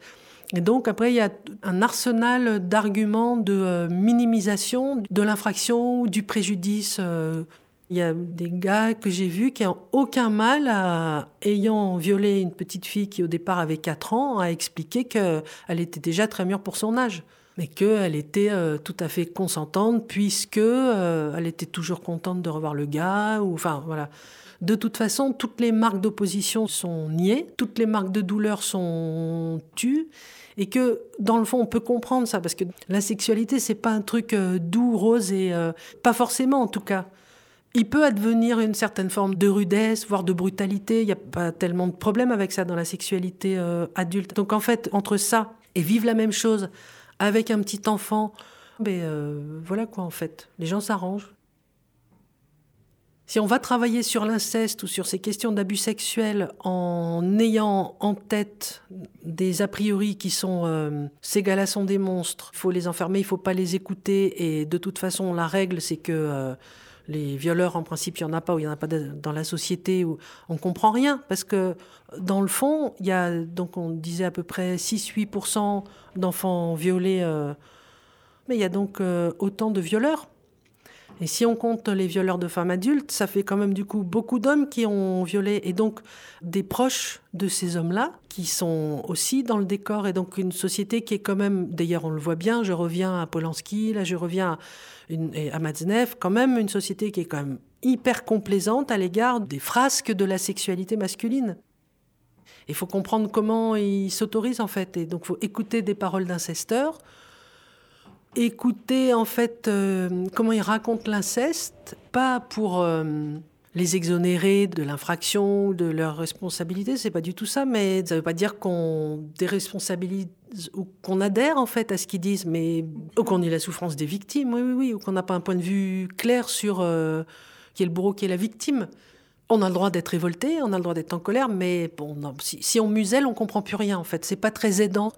Et donc après, il y a un arsenal d'arguments de euh, minimisation de l'infraction ou du préjudice. Euh. Il y a des gars que j'ai vus qui n'ont aucun mal à, ayant violé une petite fille qui au départ avait 4 ans, à expliquer qu'elle était déjà très mûre pour son âge mais qu'elle était euh, tout à fait consentante puisque elle était toujours contente de revoir le gars enfin voilà de toute façon toutes les marques d'opposition sont niées toutes les marques de douleur sont tues et que dans le fond on peut comprendre ça parce que la sexualité c'est pas un truc euh, doux rose et euh, pas forcément en tout cas. Il peut advenir une certaine forme de rudesse voire de brutalité. Il n'y a pas tellement de problème avec ça dans la sexualité euh, adulte. Donc en fait entre ça et vivre la même chose avec un petit enfant ben voilà quoi en fait. Les gens s'arrangent si on va travailler sur l'inceste ou sur ces questions d'abus sexuels en ayant en tête des a priori qui sont euh, ces gars-là sont des monstres, il faut les enfermer, il faut pas les écouter et de toute façon la règle c'est que euh, les violeurs en principe il y en a pas ou il y en a pas dans la société où on comprend rien parce que dans le fond il y a donc on disait à peu près 6-8% d'enfants violés euh, mais il y a donc autant de violeurs Et si on compte les violeurs de femmes adultes, ça fait quand même du coup beaucoup d'hommes qui ont violé. Et donc des proches de ces hommes-là qui sont aussi dans le décor. Et donc une société qui est quand même, d'ailleurs on le voit bien, je reviens à Polanski, là je reviens à, une, à quand même une société qui est quand même hyper complaisante à l'égard des frasques de la sexualité masculine. Il faut comprendre comment ils s'autorisent en fait. Et donc faut écouter des paroles d'incesteurs écouter en fait euh, comment ils racontent l'inceste, pas pour euh, les exonérer de l'infraction, de leur responsabilité, c'est pas du tout ça, mais ça veut pas dire qu'on déresponsabilise ou qu'on adhère en fait à ce qu'ils disent, mais ou qu'on ait la souffrance des victimes, oui, oui, oui, ou qu'on n'a pas un point de vue clair sur euh, qui est le bourreau, qui est la victime. On a le droit d'être révolté, on a le droit d'être en colère, mais bon, si, si, on muselle, on comprend plus rien en fait. C'est pas très aidant.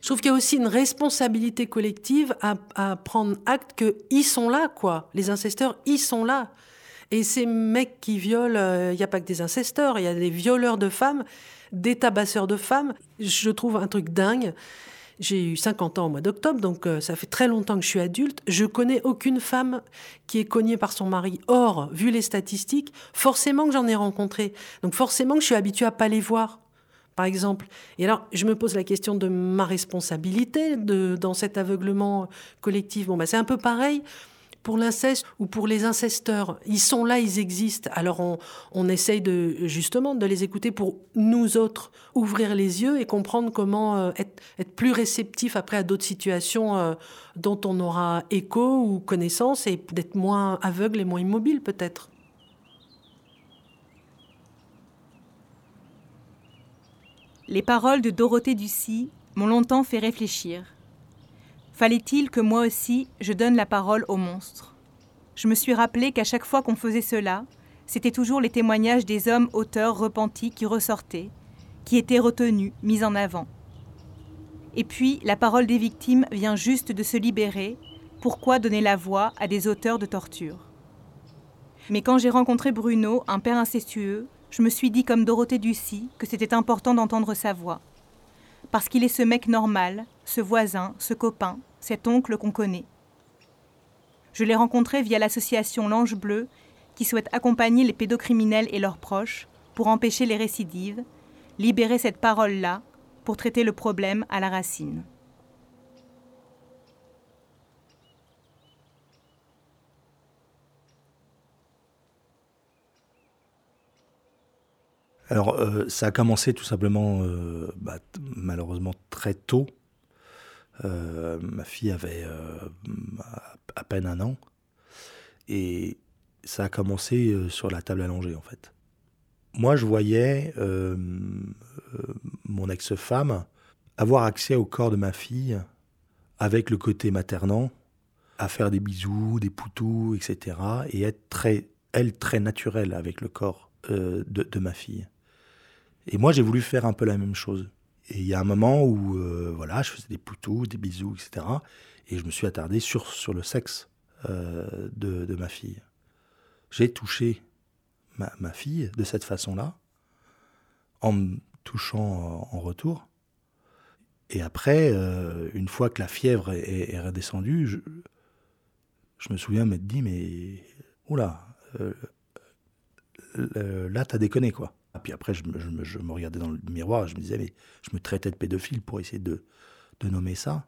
Je trouve qu'il y a aussi une responsabilité collective à, prendre acte qu'ils sont là, quoi. Les incesteurs, ils sont là. Et ces mecs qui violent, il euh, n'y a pas que des incesteurs, il y a des violeurs de femmes, des tabasseurs de femmes. Je trouve un truc dingue. J'ai eu 50 ans au mois d'octobre, donc euh, ça fait très longtemps que je suis adulte. Je connais aucune femme qui est cognée par son mari. Or, vu les statistiques, forcément que j'en ai rencontré. Donc forcément que je suis habituée à pas les voir par exemple. Et alors, je me pose la question de ma responsabilité de, dans cet aveuglement collectif. Bon, bah, c'est un peu pareil pour l'inceste ou pour les incesteurs. Ils sont là, ils existent. Alors, on, essaye de, justement de les écouter pour nous autres ouvrir les yeux et comprendre comment euh, être, être, plus réceptif après à d'autres situations euh, dont on aura écho ou connaissance et d'être moins aveugle et moins immobile peut-être. Les paroles de Dorothée Ducy m'ont longtemps fait réfléchir. Fallait-il que moi aussi je donne la parole aux monstres Je me suis rappelé qu'à chaque fois qu'on faisait cela, c'était toujours les témoignages des hommes auteurs repentis qui ressortaient, qui étaient retenus, mis en avant. Et puis, la parole des victimes vient juste de se libérer, pourquoi donner la voix à des auteurs de torture? Mais quand j'ai rencontré Bruno, un père incestueux, je me suis dit comme Dorothée Ducy que c'était important d'entendre sa voix. Parce qu'il est ce mec normal, ce voisin, ce copain, cet oncle qu'on connaît. Je l'ai rencontré via l'association L'Ange Bleu, qui souhaite accompagner les pédocriminels et leurs proches pour empêcher les récidives, libérer cette parole-là pour traiter le problème à la racine. Alors, euh, ça a commencé tout simplement, euh, bah, malheureusement, très tôt. Euh, ma fille avait à peine un an. Et ça a commencé sur la table allongée, en fait. Moi, je voyais mon ex-femme avoir accès au corps de ma fille avec le côté maternant, à faire des bisous, des poutous, etc. Et être très, elle, très naturelle avec le corps de ma fille. Et moi, j'ai voulu faire un peu la même chose. Et il y a un moment où, euh, voilà, je faisais des poutous, des bisous, etc. Et je me suis attardé sur, sur le sexe euh, de, de, ma fille. J'ai touché ma, ma, fille de cette façon-là, en me touchant en retour. Et après, euh, une fois que la fièvre est, redescendue, je, je, me souviens m'être dit, mais oula, là, t'as déconné, quoi. Et puis après, je me, regardais dans le miroir je me disais, mais je me traitais de pédophile pour essayer de, de nommer ça.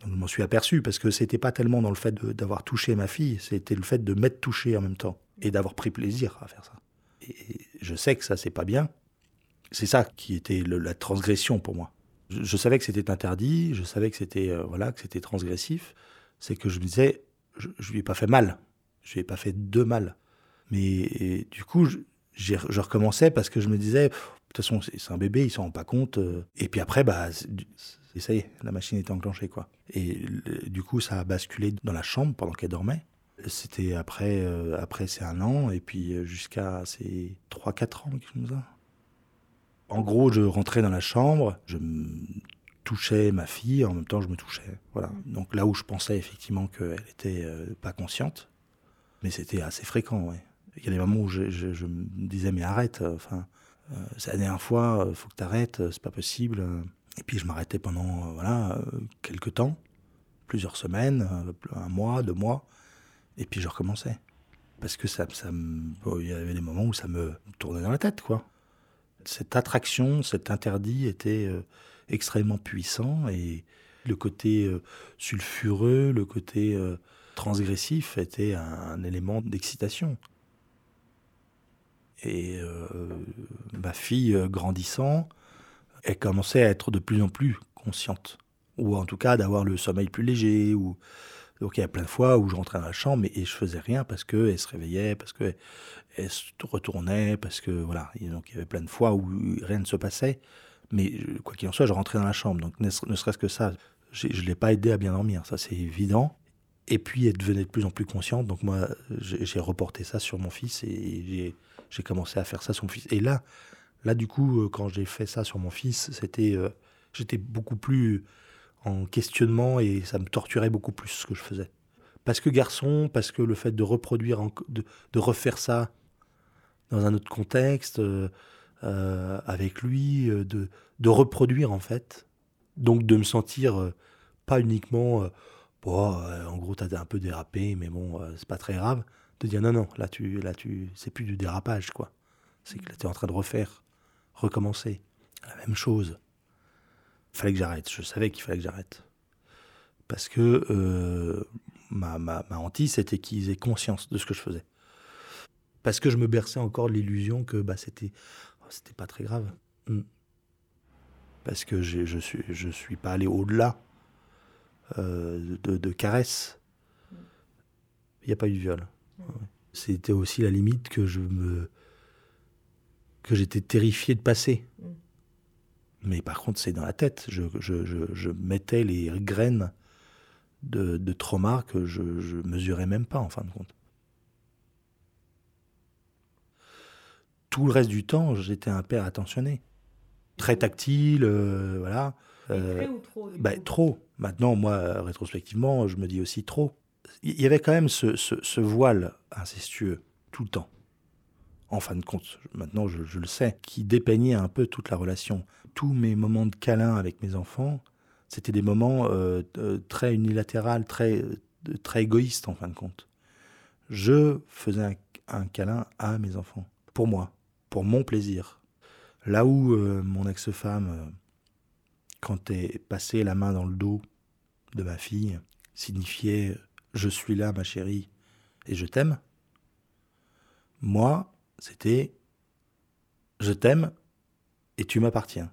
Donc je m'en suis aperçu parce que c'était pas tellement dans le fait d'avoir touché ma fille, c'était le fait de m'être touché en même temps et d'avoir pris plaisir à faire ça. Et je sais que ça, c'est pas bien. C'est ça qui était la transgression pour moi. Je, savais que c'était interdit, je savais que c'était euh, voilà transgressif. C'est que je me disais, je, je lui ai pas fait mal, je lui ai pas fait de mal. Mais du coup, je, je recommençais parce que je me disais, de toute façon, c'est un bébé, il s'en rend pas compte. Euh. Et puis après, bah, ça y est, la machine était enclenchée, quoi. Et du coup, ça a basculé dans la chambre pendant qu'elle dormait. C'était après, euh, après c'est un an, et puis euh, jusqu'à ces 3-4 ans, quelque chose. En gros, je rentrais dans la chambre, je touchais ma fille, en même temps, je me touchais. Voilà. Donc là où je pensais effectivement qu'elle était pas consciente, mais c'était assez fréquent, ouais. Il y a des moments où je, me disais, mais arrête, euh, enfin, euh, c'est la dernière fois, il euh, faut que tu arrêtes, c'est pas possible. Et puis je m'arrêtais pendant voilà quelques temps. plusieurs semaines, un mois, deux mois, et puis je recommençais. Parce que ça, il y avait des moments où ça me tournait dans la tête, quoi. Cette attraction, cet interdit était euh, extrêmement puissant et le côté euh, sulfureux, le côté euh, transgressif était un, élément d'excitation. Et ma fille grandissant, elle commençait à être de plus en plus consciente, ou en tout cas d'avoir le sommeil plus léger, donc il y a plein de fois où je rentrais dans la chambre et, je faisais rien parce qu'elle se réveillait, parce qu'elle elle se retournait, parce que voilà. donc il y avait plein de fois où rien ne se passait. Mais quoi qu'il en soit, je rentrais dans la chambre. Donc ne, serait-ce que ça, je ne l'ai pas aidé à bien dormir, ça c'est évident. Et puis elle devenait de plus en plus consciente. Donc moi, j'ai reporté ça sur mon fils et j'ai commencé à faire ça sur mon fils. Et là, là du coup, euh, quand j'ai fait ça sur mon fils, c'était, euh, j'étais beaucoup plus en questionnement et ça me torturait beaucoup plus ce que je faisais. Parce que garçon, parce que le fait de reproduire, de, refaire ça dans un autre contexte, euh, avec lui, de, de, reproduire en fait. Donc de me sentir pas uniquement, bon, en gros, t'as un peu dérapé, mais bon, c'est pas très grave. De dire non, non, là, tu, là, tu, c'est plus du dérapage, quoi. C'est que là, t'es en train de refaire, recommencer. La même chose fallait que j'arrête. Je savais qu'il fallait que j'arrête. Parce que euh, ma, ma, hantise, c'était qu'ils aient conscience de ce que je faisais. Parce que je me berçais encore l'illusion que bah, c'était oh, c'était pas très grave. Hmm. Parce que je suis, je suis pas allé au-delà euh, de, de caresses. Il n'y a pas eu de viol. C'était aussi la limite que je me que j'étais terrifié de passer. Mm. Mais par contre, c'est dans la tête. Je, je, je, mettais les graines de, de trauma que je ne mesurais même pas, en fin de compte. Tout le reste du temps, j'étais un père attentionné. Très tactile, euh, voilà. Euh, ou trop bah, Trop. Maintenant, moi, rétrospectivement, je me dis aussi trop. Il y avait quand même ce, ce, voile incestueux tout le temps en fin de compte, maintenant je, le sais, qui dépeignait un peu toute la relation. Tous mes moments de câlin avec mes enfants, c'était des moments euh, euh, très unilatéraux, très, euh, très égoïstes en fin de compte. Je faisais un, câlin à mes enfants, pour moi, pour mon plaisir. Là où mon ex-femme, quand elle passait la main dans le dos de ma fille, signifiait je suis là ma chérie et je t'aime, moi, c'était je t'aime et tu m'appartiens.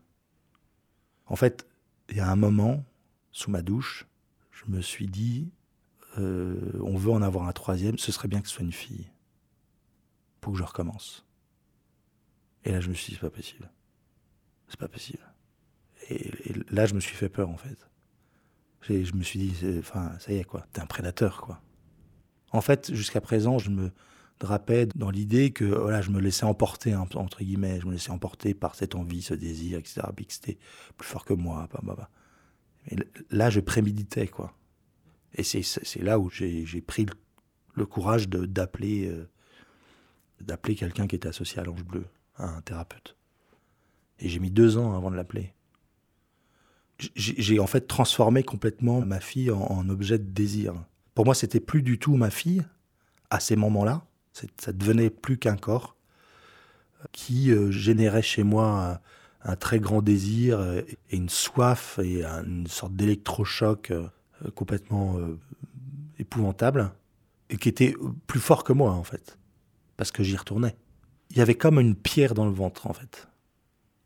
En fait, il y a un moment, sous ma douche, je me suis dit, euh, on veut en avoir un troisième, ce serait bien que ce soit une fille, pour que je recommence. Et là, je me suis dit, c'est pas possible. C'est pas possible. Et, là, je me suis fait peur, en fait. Je me suis dit, enfin, ça y est, quoi, t'es un prédateur, quoi. En fait, jusqu'à présent, je me, drapait dans l'idée que voilà, je me laissais emporter, entre guillemets, je me laissais emporter par cette envie, ce désir, etc. Puis que c'était plus fort que moi. Bah, bah, bah. Là, je préméditais, quoi. Et c'est là où j'ai pris le, courage d'appeler euh, d'appeler quelqu'un qui était associé à l'Ange Bleu, un thérapeute. Et j'ai mis deux ans avant de l'appeler. J'ai en fait transformé complètement ma fille en, objet de désir. Pour moi, c'était plus du tout ma fille à ces moments-là ça devenait plus qu'un corps qui euh, générait chez moi un, très grand désir et, une soif et une sorte d'électrochoc euh, complètement euh, épouvantable et qui était plus fort que moi en fait parce que j'y retournais. Il y avait comme une pierre dans le ventre en fait.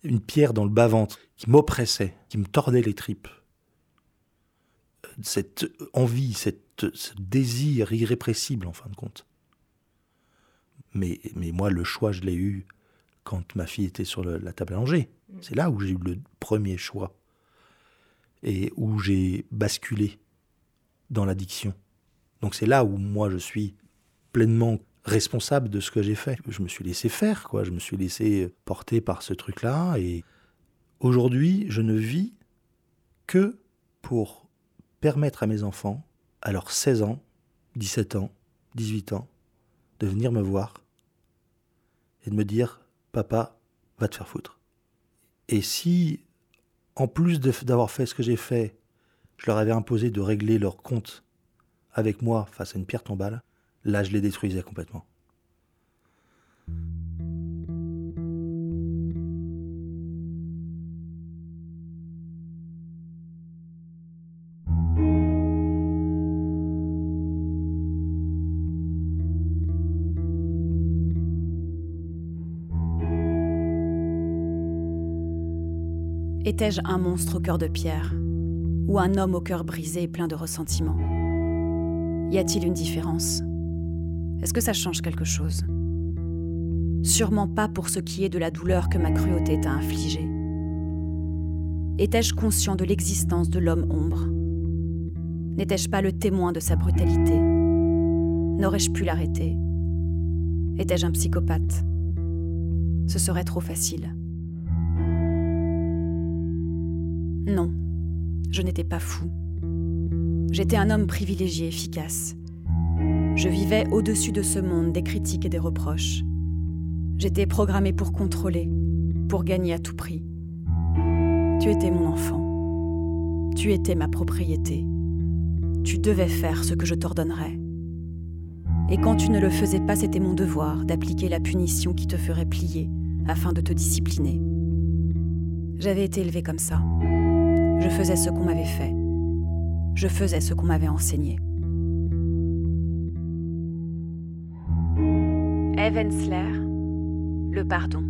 Une pierre dans le bas-ventre qui m'oppressait, qui me tordait les tripes. Cette envie, cette, ce désir irrépressible en fin de compte. Mais, mais moi, le choix, je l'ai eu quand ma fille était sur la table à langer. Mm. C'est là où j'ai eu le premier choix. Et où j'ai basculé dans l'addiction. Donc c'est là où moi, je suis pleinement responsable de ce que j'ai fait. Je me suis laissé faire, quoi. Je me suis laissé porter par ce truc-là. Et aujourd'hui, je ne vis que pour permettre à mes enfants, à leurs 16 ans, 17 ans, 18 ans, de venir me voir et de me dire Papa, va te faire foutre. Et si, en plus d'avoir fait ce que j'ai fait, je leur avais imposé de régler leur compte avec moi face à une pierre tombale, là je les détruisais complètement. Étais-je un monstre au cœur de pierre ou un homme au cœur brisé et plein de ressentiment Y a-t-il une différence? Est-ce que ça change quelque chose? Sûrement pas pour ce qui est de la douleur que ma cruauté t'a infligée. Étais-je conscient de l'existence de l'homme ombre? N'étais-je pas le témoin de sa brutalité? N'aurais-je pu l'arrêter? Étais-je un psychopathe? Ce serait trop facile. Non, je n'étais pas fou. J'étais un homme privilégié, efficace. Je vivais au-dessus de ce monde des critiques et des reproches. J'étais programmé pour contrôler, pour gagner à tout prix. Tu étais mon enfant. Tu étais ma propriété. Tu devais faire ce que je t'ordonnerais. Et quand tu ne le faisais pas, c'était mon devoir d'appliquer la punition qui te ferait plier afin de te discipliner. J'avais été élevé comme ça. Je faisais ce qu'on m'avait fait. Je faisais ce qu'on m'avait enseigné. Evensler, le pardon.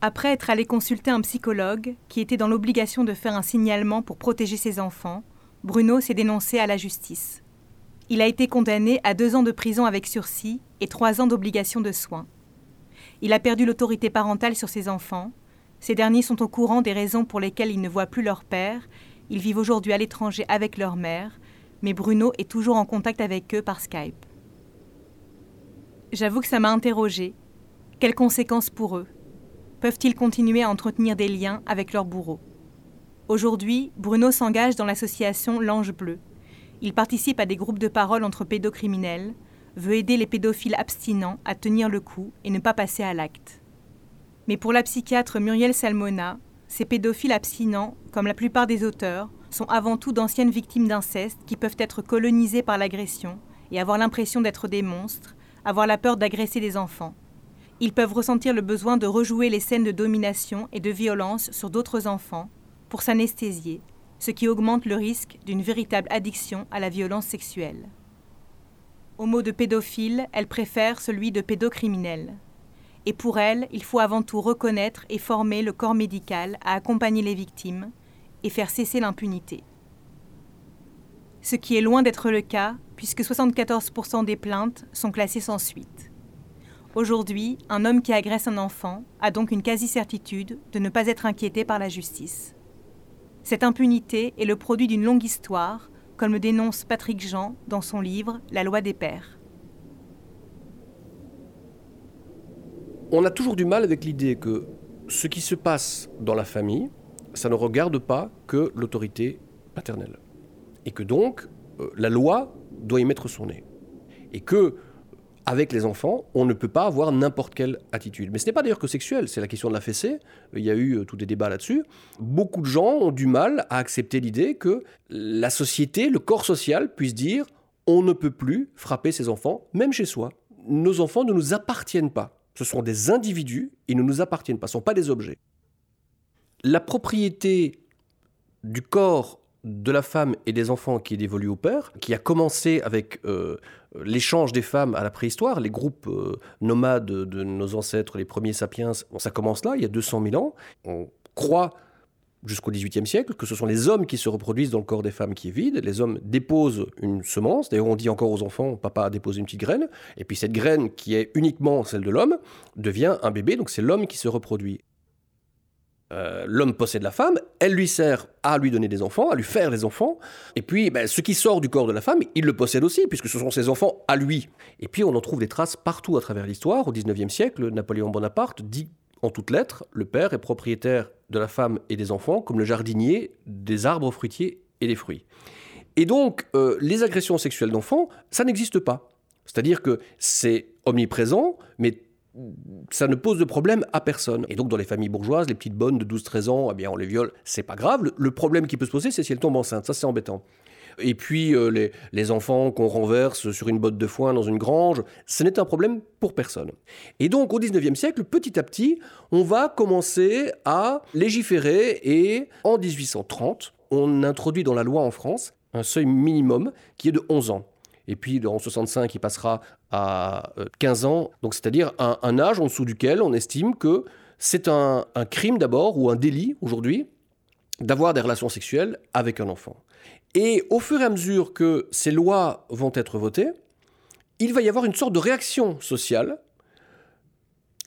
Après être allé consulter un psychologue qui était dans l'obligation de faire un signalement pour protéger ses enfants, Bruno s'est dénoncé à la justice. Il a été condamné à deux ans de prison avec sursis et trois ans d'obligation de soins. Il a perdu l'autorité parentale sur ses enfants. Ces derniers sont au courant des raisons pour lesquelles ils ne voient plus leur père. Ils vivent aujourd'hui à l'étranger avec leur mère, mais Bruno est toujours en contact avec eux par Skype. J'avoue que ça m'a interrogé. Quelles conséquences pour eux? Peuvent-ils continuer à entretenir des liens avec leurs bourreaux Aujourd'hui, Bruno s'engage dans l'association L'Ange Bleu. Il participe à des groupes de parole entre pédocriminels, veut aider les pédophiles abstinents à tenir le coup et ne pas passer à l'acte. Mais pour la psychiatre Muriel Salmona, ces pédophiles abstinents, comme la plupart des auteurs, sont avant tout d'anciennes victimes d'inceste qui peuvent être colonisées par l'agression et avoir l'impression d'être des monstres, avoir la peur d'agresser des enfants. Ils peuvent ressentir le besoin de rejouer les scènes de domination et de violence sur d'autres enfants pour s'anesthésier, ce qui augmente le risque d'une véritable addiction à la violence sexuelle. Au mot de pédophile, elle préfère celui de pédocriminel. Et pour elle, il faut avant tout reconnaître et former le corps médical à accompagner les victimes et faire cesser l'impunité. Ce qui est loin d'être le cas, puisque 74% des plaintes sont classées sans suite. Aujourd'hui, un homme qui agresse un enfant a donc une quasi-certitude de ne pas être inquiété par la justice. Cette impunité est le produit d'une longue histoire, comme le dénonce Patrick Jean dans son livre La loi des pères. On a toujours du mal avec l'idée que ce qui se passe dans la famille, ça ne regarde pas que l'autorité paternelle. Et que donc, euh, la loi doit y mettre son nez. Et que avec les enfants, on ne peut pas avoir n'importe quelle attitude. Mais ce n'est pas d'ailleurs que sexuel, c'est la question de la fessée. Il y a eu euh, tous des débats là-dessus. Beaucoup de gens ont du mal à accepter l'idée que la société, le corps social puisse dire on ne peut plus frapper ses enfants, même chez soi. Nos enfants ne nous appartiennent pas. Ce sont des individus, ils ne nous appartiennent pas, ce ne sont pas des objets. La propriété du corps de la femme et des enfants qui est dévolue au père, qui a commencé avec euh, l'échange des femmes à la préhistoire, les groupes euh, nomades de nos ancêtres, les premiers sapiens, ça commence là, il y a 200 000 ans. On croit jusqu'au XVIIIe siècle que ce sont les hommes qui se reproduisent dans le corps des femmes qui est vide. Les hommes déposent une semence, d'ailleurs on dit encore aux enfants, papa a déposé une petite graine, et puis cette graine qui est uniquement celle de l'homme devient un bébé, donc c'est l'homme qui se reproduit. Euh, l'homme possède la femme, elle lui sert à lui donner des enfants, à lui faire des enfants, et puis ben, ce qui sort du corps de la femme, il le possède aussi, puisque ce sont ses enfants à lui. Et puis on en trouve des traces partout à travers l'histoire. Au XIXe siècle, Napoléon Bonaparte dit en toutes lettres, le père est propriétaire de la femme et des enfants, comme le jardinier des arbres fruitiers et des fruits. Et donc, euh, les agressions sexuelles d'enfants, ça n'existe pas. C'est-à-dire que c'est omniprésent, mais ça ne pose de problème à personne. Et donc, dans les familles bourgeoises, les petites bonnes de 12-13 ans, eh bien, on les viole, c'est pas grave. Le, problème qui peut se poser, c'est si elles tombent enceintes. Ça, c'est embêtant. Et puis, euh, les, enfants qu'on renverse sur une botte de foin dans une grange, ce n'est un problème pour personne. Et donc, au 19e siècle, petit à petit, on va commencer à légiférer et en 1830, on introduit dans la loi en France un seuil minimum qui est de 11 ans. Et puis en 65, il passera à 15 euh, ans, donc c'est-à-dire un, âge en dessous duquel on estime que c'est un, crime d'abord ou un délit aujourd'hui d'avoir des relations sexuelles avec un enfant. Et au fur et à mesure que ces lois vont être votées, il va y avoir une sorte de réaction sociale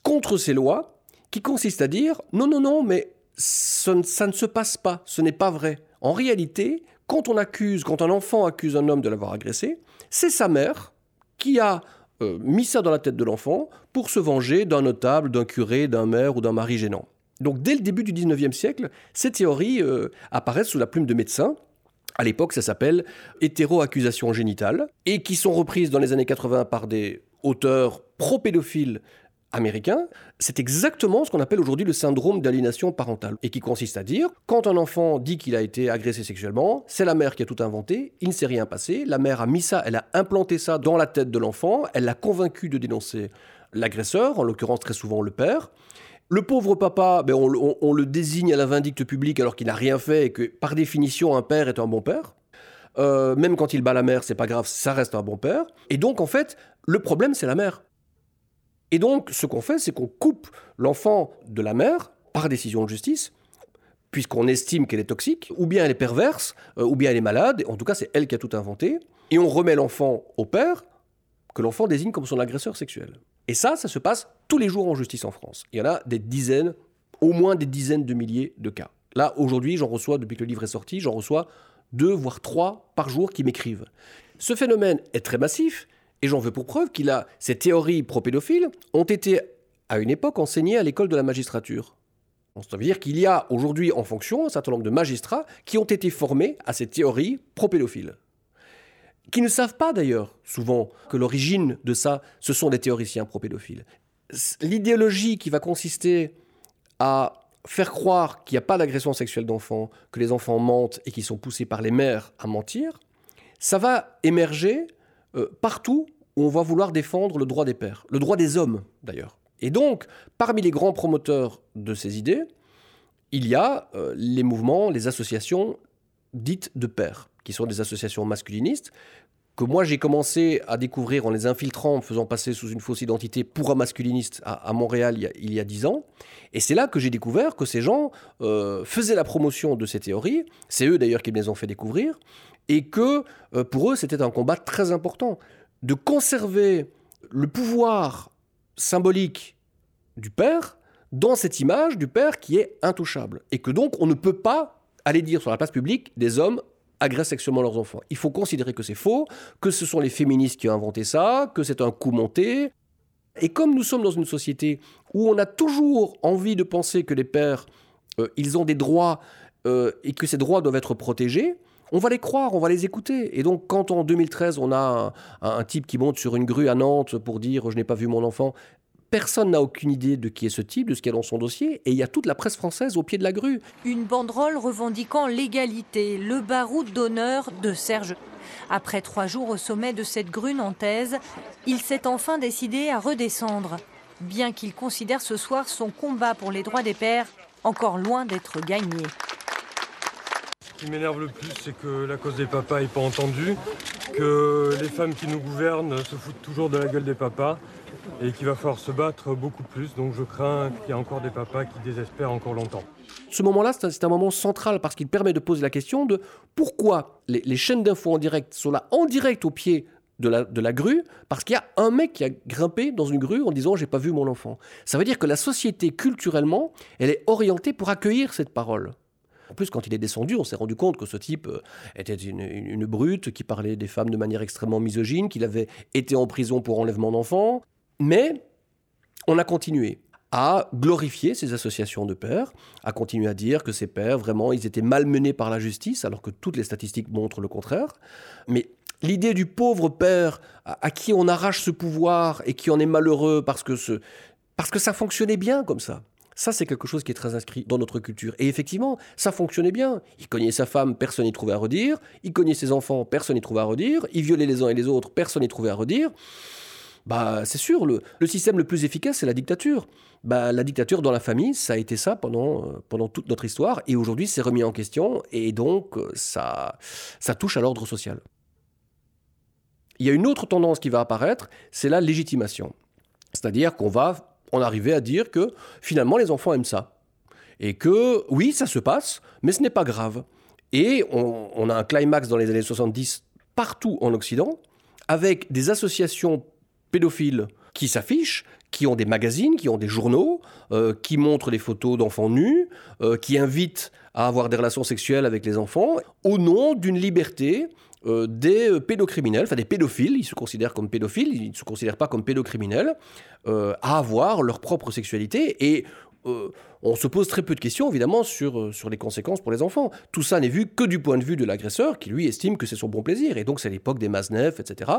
contre ces lois qui consiste à dire non, non, non, mais ça ne se passe pas, ce n'est pas vrai. En réalité, quand on accuse, quand un enfant accuse un homme de l'avoir agressé, c'est sa mère qui a euh, mis ça dans la tête de l'enfant pour se venger d'un notable, d'un curé, d'un maire ou d'un mari gênant. Donc dès le début du 19e siècle, ces théories euh, apparaissent sous la plume de médecins. À l'époque, ça s'appelle hétéroaccusation génitale, et qui sont reprises dans les années 80 par des auteurs pro-pédophiles américain, c'est exactement ce qu'on appelle aujourd'hui le syndrome d'aliénation parentale, et qui consiste à dire, quand un enfant dit qu'il a été agressé sexuellement, c'est la mère qui a tout inventé, il ne s'est rien passé, la mère a mis ça, elle a implanté ça dans la tête de l'enfant, elle l'a convaincu de dénoncer l'agresseur, en l'occurrence très souvent le père. Le pauvre papa, ben on, le désigne à la vindicte publique alors qu'il n'a rien fait et que par définition un père est un bon père. Euh, même quand il bat la mère, c'est pas grave, ça reste un bon père. Et donc en fait, le problème c'est la mère. Et donc, ce qu'on fait, c'est qu'on coupe l'enfant de la mère par décision de justice, puisqu'on estime qu'elle est toxique, ou bien elle est perverse, euh, ou bien elle est malade, en tout cas c'est elle qui a tout inventé, et on remet l'enfant au père, que l'enfant désigne comme son agresseur sexuel. Et ça, ça se passe tous les jours en justice en France. Il y en a des dizaines, au moins des dizaines de milliers de cas. Là, aujourd'hui, j'en reçois, depuis que le livre est sorti, j'en reçois deux, voire trois par jour qui m'écrivent. Ce phénomène est très massif, et j'en veux pour preuve qu'il a ces théories pro-pédophiles ont été à une époque enseignées à l'école de la magistrature. Ça veut dire qu'il y a aujourd'hui en fonction un certain nombre de magistrats qui ont été formés à ces théories pro-pédophiles. Qui ne savent pas d'ailleurs souvent que l'origine de ça, ce sont des théoriciens pro-pédophiles. L'idéologie qui va consister à faire croire qu'il n'y a pas d'agression sexuelle d'enfants, que les enfants mentent et qu'ils sont poussés par les mères à mentir, ça va émerger euh, partout où on va vouloir défendre le droit des pères, le droit des hommes d'ailleurs. Et donc, parmi les grands promoteurs de ces idées, il y a euh, les mouvements, les associations dites de pères, qui sont des associations masculinistes, que moi j'ai commencé à découvrir en les infiltrant, en faisant passer sous une fausse identité pour un masculiniste à, Montréal il y, a, dix ans. Et c'est là que j'ai découvert que ces gens euh, faisaient la promotion de ces théories. C'est eux d'ailleurs qui me les ont fait découvrir et que euh, pour eux c'était un combat très important de conserver le pouvoir symbolique du père dans cette image du père qui est intouchable et que donc on ne peut pas aller dire sur la place publique des hommes agressent sexuellement leurs enfants. Il faut considérer que c'est faux, que ce sont les féministes qui ont inventé ça, que c'est un coup monté. Et comme nous sommes dans une société où on a toujours envie de penser que les pères, euh, ils ont des droits euh, et que ces droits doivent être protégés, on va les croire, on va les écouter. Et donc, quand en 2013, on a un, type qui monte sur une grue à Nantes pour dire je n'ai pas vu mon enfant, Personne n'a aucune idée de qui est ce type, de ce qu'il y a dans son dossier, et il y a toute la presse française au pied de la grue. Une banderole revendiquant l'égalité, le baroud d'honneur de Serge. Après trois jours au sommet de cette grue nantaise, il s'est enfin décidé à redescendre, bien qu'il considère ce soir son combat pour les droits des pères encore loin d'être gagné. Qui m'énerve le plus, c'est que la cause des papas n'est pas entendue, que les femmes qui nous gouvernent se foutent toujours de la gueule des papas et qu'il va falloir se battre beaucoup plus. Donc je crains qu'il y ait encore des papas qui désespèrent encore longtemps. Ce moment-là, c'est un moment central parce qu'il permet de poser la question de pourquoi les, chaînes d'infos en direct sont là en direct au pied de la, de la grue parce qu'il y a un mec qui a grimpé dans une grue en disant j'ai pas vu mon enfant. Ça veut dire que la société culturellement, elle est orientée pour accueillir cette parole. En plus, quand il est descendu, on s'est rendu compte que ce type euh, était une, brute qui parlait des femmes de manière extrêmement misogyne, qu'il avait été en prison pour enlèvement d'enfants. Mais on a continué. à glorifier ces associations de pères, à continuer à dire que ces pères, vraiment, ils étaient malmenés par la justice, alors que toutes les statistiques montrent le contraire. Mais l'idée du pauvre père à, qui on arrache ce pouvoir et qui en est malheureux parce que, ce, parce que ça fonctionnait bien comme ça. Ça, c'est quelque chose qui est très inscrit dans notre culture. Et effectivement, ça fonctionnait bien. Il cognait sa femme, personne n'y trouvait à redire. Il cognait ses enfants, personne n'y trouvait à redire. Il violait les uns et les autres, personne n'y trouvait à redire. Bah, c'est sûr, le, système le plus efficace, c'est la dictature. Bah, la dictature dans la famille, ça a été ça pendant, euh, pendant toute notre histoire. Et aujourd'hui, c'est remis en question. Et donc, euh, ça, ça touche à l'ordre social. Il y a une autre tendance qui va apparaître, c'est la légitimation. C'est-à-dire qu'on va on arrivait à dire que finalement les enfants aiment ça. Et que oui, ça se passe, mais ce n'est pas grave. Et on, a un climax dans les années 70 partout en Occident, avec des associations pédophiles qui s'affichent, qui ont des magazines, qui ont des journaux, euh, qui montrent des photos d'enfants nus, euh, qui invitent à avoir des relations sexuelles avec les enfants, au nom d'une liberté euh, des pédocriminels, enfin des pédophiles, ils se considèrent comme pédophiles, ils ne se considèrent pas comme pédocriminels, à avoir leur propre sexualité et on se pose très peu de questions évidemment sur, sur les conséquences pour les enfants. Tout ça n'est vu que du point de vue de l'agresseur qui lui estime que c'est son bon plaisir et donc c'est l'époque des Maznev, etc.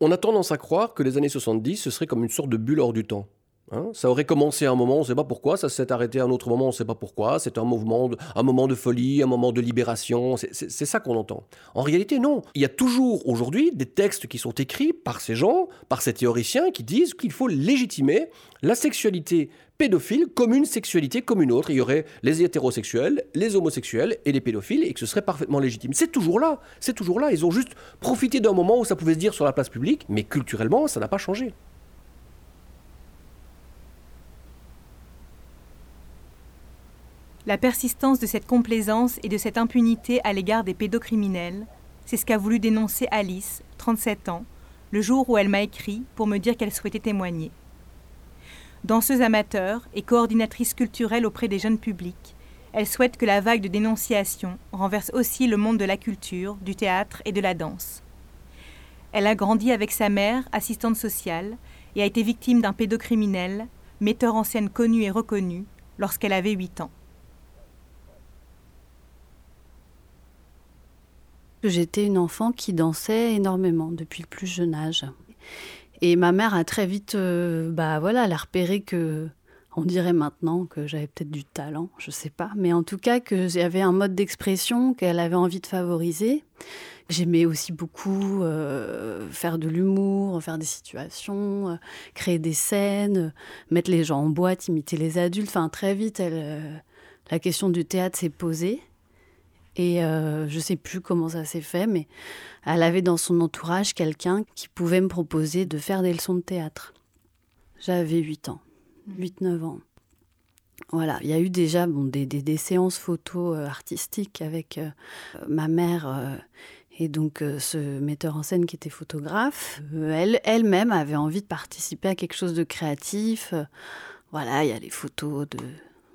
On a tendance à croire que les années 70 ce serait comme une sorte de bulle hors du temps. Hein, ça aurait commencé à un moment, on ne sait pas pourquoi, ça s'est arrêté à un autre moment, on ne sait pas pourquoi. C'est un mouvement, un moment de folie, un moment de libération. C'est ça qu'on entend. En réalité, non. Il y a toujours aujourd'hui des textes qui sont écrits par ces gens, par ces théoriciens, qui disent qu'il faut légitimer la sexualité pédophile comme une sexualité comme une autre. Il y aurait les hétérosexuels, les homosexuels et les pédophiles et que ce serait parfaitement légitime. C'est toujours là, c'est toujours là. Ils ont juste profité d'un moment où ça pouvait se dire sur la place publique, mais culturellement, ça n'a pas changé. La persistance de cette complaisance et de cette impunité à l'égard des pédocriminels, c'est ce qu'a voulu dénoncer Alice, 37 ans, le jour où elle m'a écrit pour me dire qu'elle souhaitait témoigner. Danseuse amateur et coordinatrice culturelle auprès des jeunes publics, elle souhaite que la vague de dénonciation renverse aussi le monde de la culture, du théâtre et de la danse. Elle a grandi avec sa mère, assistante sociale, et a été victime d'un pédocriminel, metteur en scène connu et reconnu, lorsqu'elle avait 8 ans. J'étais une enfant qui dansait énormément depuis le plus jeune âge. Et ma mère a très vite, euh, bah voilà, elle a repéré que, on dirait maintenant que j'avais peut-être du talent, je sais pas, mais en tout cas que j'avais un mode d'expression qu'elle avait envie de favoriser. J'aimais aussi beaucoup euh, faire de l'humour, faire des situations, euh, créer des scènes, mettre les gens en boîte, imiter les adultes. Enfin, très vite, elle, la question du théâtre s'est posée. Et euh, je ne sais plus comment ça s'est fait, mais elle avait dans son entourage quelqu'un qui pouvait me proposer de faire des leçons de théâtre. J'avais 8 ans, 8-9 ans. Voilà, il y a eu déjà bon, des, des, séances photos euh, artistiques avec euh, ma mère et donc ce metteur en scène qui était photographe. elle elle-même avait envie de participer à quelque chose de créatif. voilà, il y a les photos de,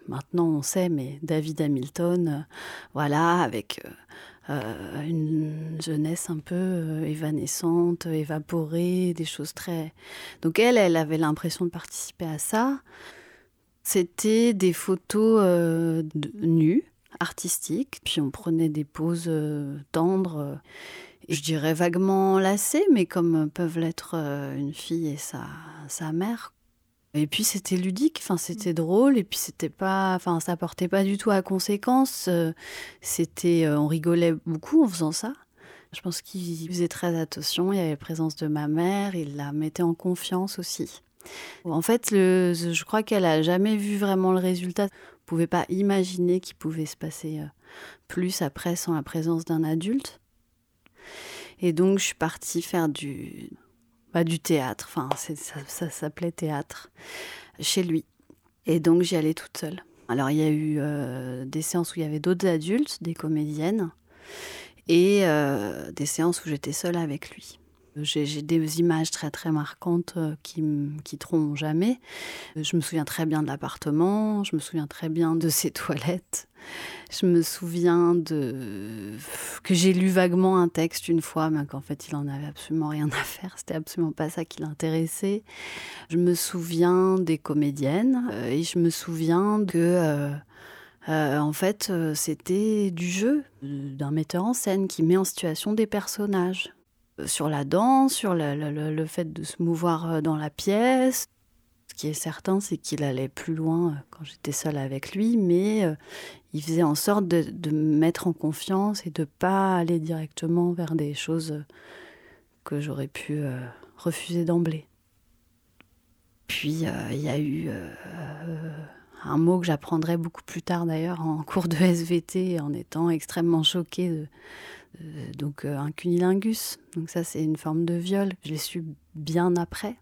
maintenant on sait, mais David Hamilton, euh, voilà, avec euh, euh, une jeunesse un peu évanescente, évaporée, des choses très... Donc elle, elle avait l'impression de participer à ça. C'était des photos nues, artistiques, puis on prenait des poses tendres je dirais vaguement enlacées, mais comme peuvent l'être une fille et sa mère. Et puis c'était ludique, enfin c'était drôle, et puis c'était pas, enfin ça portait pas du tout à conséquence. Euh, c'était, euh, on rigolait beaucoup en faisant ça. Je pense qu'il faisait très attention. Il y avait la présence de ma mère, il la mettait en confiance aussi. En fait, le, je crois qu'elle a jamais vu vraiment le résultat. On pouvait pas imaginer qu'il pouvait se passer euh, plus après sans la présence d'un adulte. Et donc, je suis partie faire du, du théâtre, enfin ça, s'appelait théâtre, chez lui. Et donc j'y allais toute seule. Alors il y a eu euh, des séances où il y avait d'autres adultes, des comédiennes, et euh, des séances où j'étais seule avec lui. J'ai des images très très marquantes euh, qui me quitteront jamais. Je me souviens très bien de l'appartement, je me souviens très bien de ses [laughs] toilettes, je me souviens de que j'ai lu vaguement un texte une fois, mais qu'en fait il en avait absolument rien à faire. C'était absolument pas ça qui l'intéressait. Je me souviens des comédiennes euh, et je me souviens que euh, euh, en fait c'était du jeu d'un metteur en scène qui met en situation des personnages sur la danse, sur le fait de se mouvoir dans la pièce, ce qui est certain, c'est qu'il allait plus loin quand j'étais seule avec lui, mais il faisait en sorte de, me mettre en confiance et de pas aller directement vers des choses euh, que j'aurais pu refuser d'emblée. Puis il y a eu un mot que j'apprendrai beaucoup plus tard d'ailleurs en [laughs] cours de SVT en étant extrêmement choquée de, donc un cunilingus. Donc ça c'est une forme de viol. Je l'ai su bien après.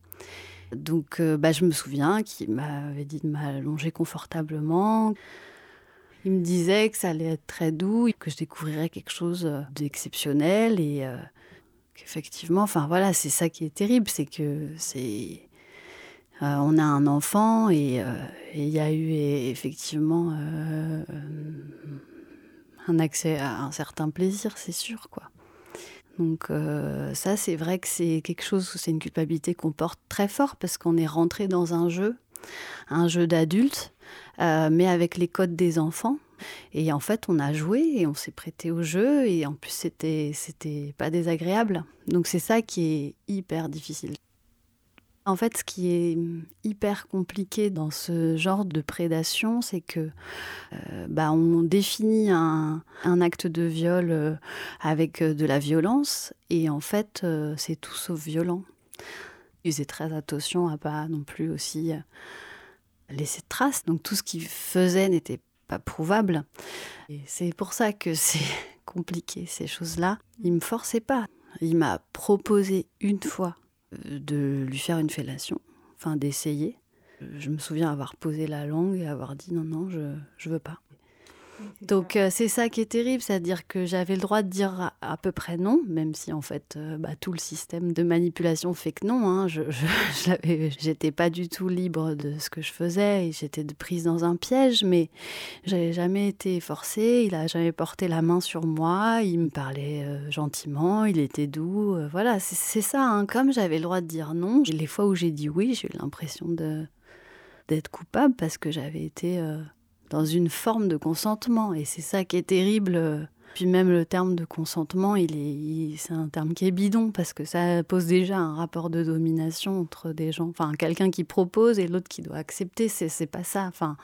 Donc euh, bah, je me souviens qu'il m'avait dit de m'allonger confortablement. Il me disait que ça allait être très doux, que je découvrirais quelque chose euh, d'exceptionnel et euh, qu'effectivement, enfin voilà, c'est ça qui est terrible, c'est que c'est on a un enfant et il y a eu effectivement un accès à un certain plaisir, c'est sûr quoi. Donc euh, ça, c'est vrai que c'est quelque chose, c'est une culpabilité qu'on porte très fort parce qu'on est rentré dans un jeu, un jeu d'adulte, euh, mais avec les codes des enfants. Et en fait, on a joué et on s'est prêté au jeu et en plus, c'était c'était pas désagréable. Donc c'est ça qui est hyper difficile. En fait, ce qui est hyper compliqué dans ce genre de prédation, c'est que euh, bah, on définit un, acte de viol euh, avec de la violence, et en fait, c'est tout sauf violent. Il faisait très attention à pas non plus aussi laisser de traces. Donc tout ce qu'il faisait n'était pas prouvable. Et c'est pour ça que [laughs] c'est compliqué ces choses-là. Il me forçait pas. Il m'a proposé une fois de lui faire une fellation, enfin d'essayer. Je me souviens avoir posé la langue et avoir dit non, non, je, je veux pas. Donc euh, c'est ça qui est terrible, c'est-à-dire que j'avais le droit de dire à, peu près non, même si en fait euh, bah, tout le système de manipulation fait que non. Hein. je [laughs] j'étais pas du tout libre de ce que je faisais et j'étais prise dans un piège, mais j'avais jamais été forcée. Il a jamais porté la main sur moi. Il me parlait euh, gentiment, il était doux. voilà, c'est ça. Hein. Comme j'avais le droit de dire non, les fois où j'ai dit oui, j'ai eu l'impression d'être coupable parce que j'avais été dans une forme de consentement. Et c'est ça qui est terrible. Puis même le terme de consentement, il est, c'est un terme qui est bidon parce que ça pose déjà un rapport de domination entre des gens. Enfin, quelqu'un qui propose et l'autre qui doit accepter, c'est, c'est pas ça. Enfin.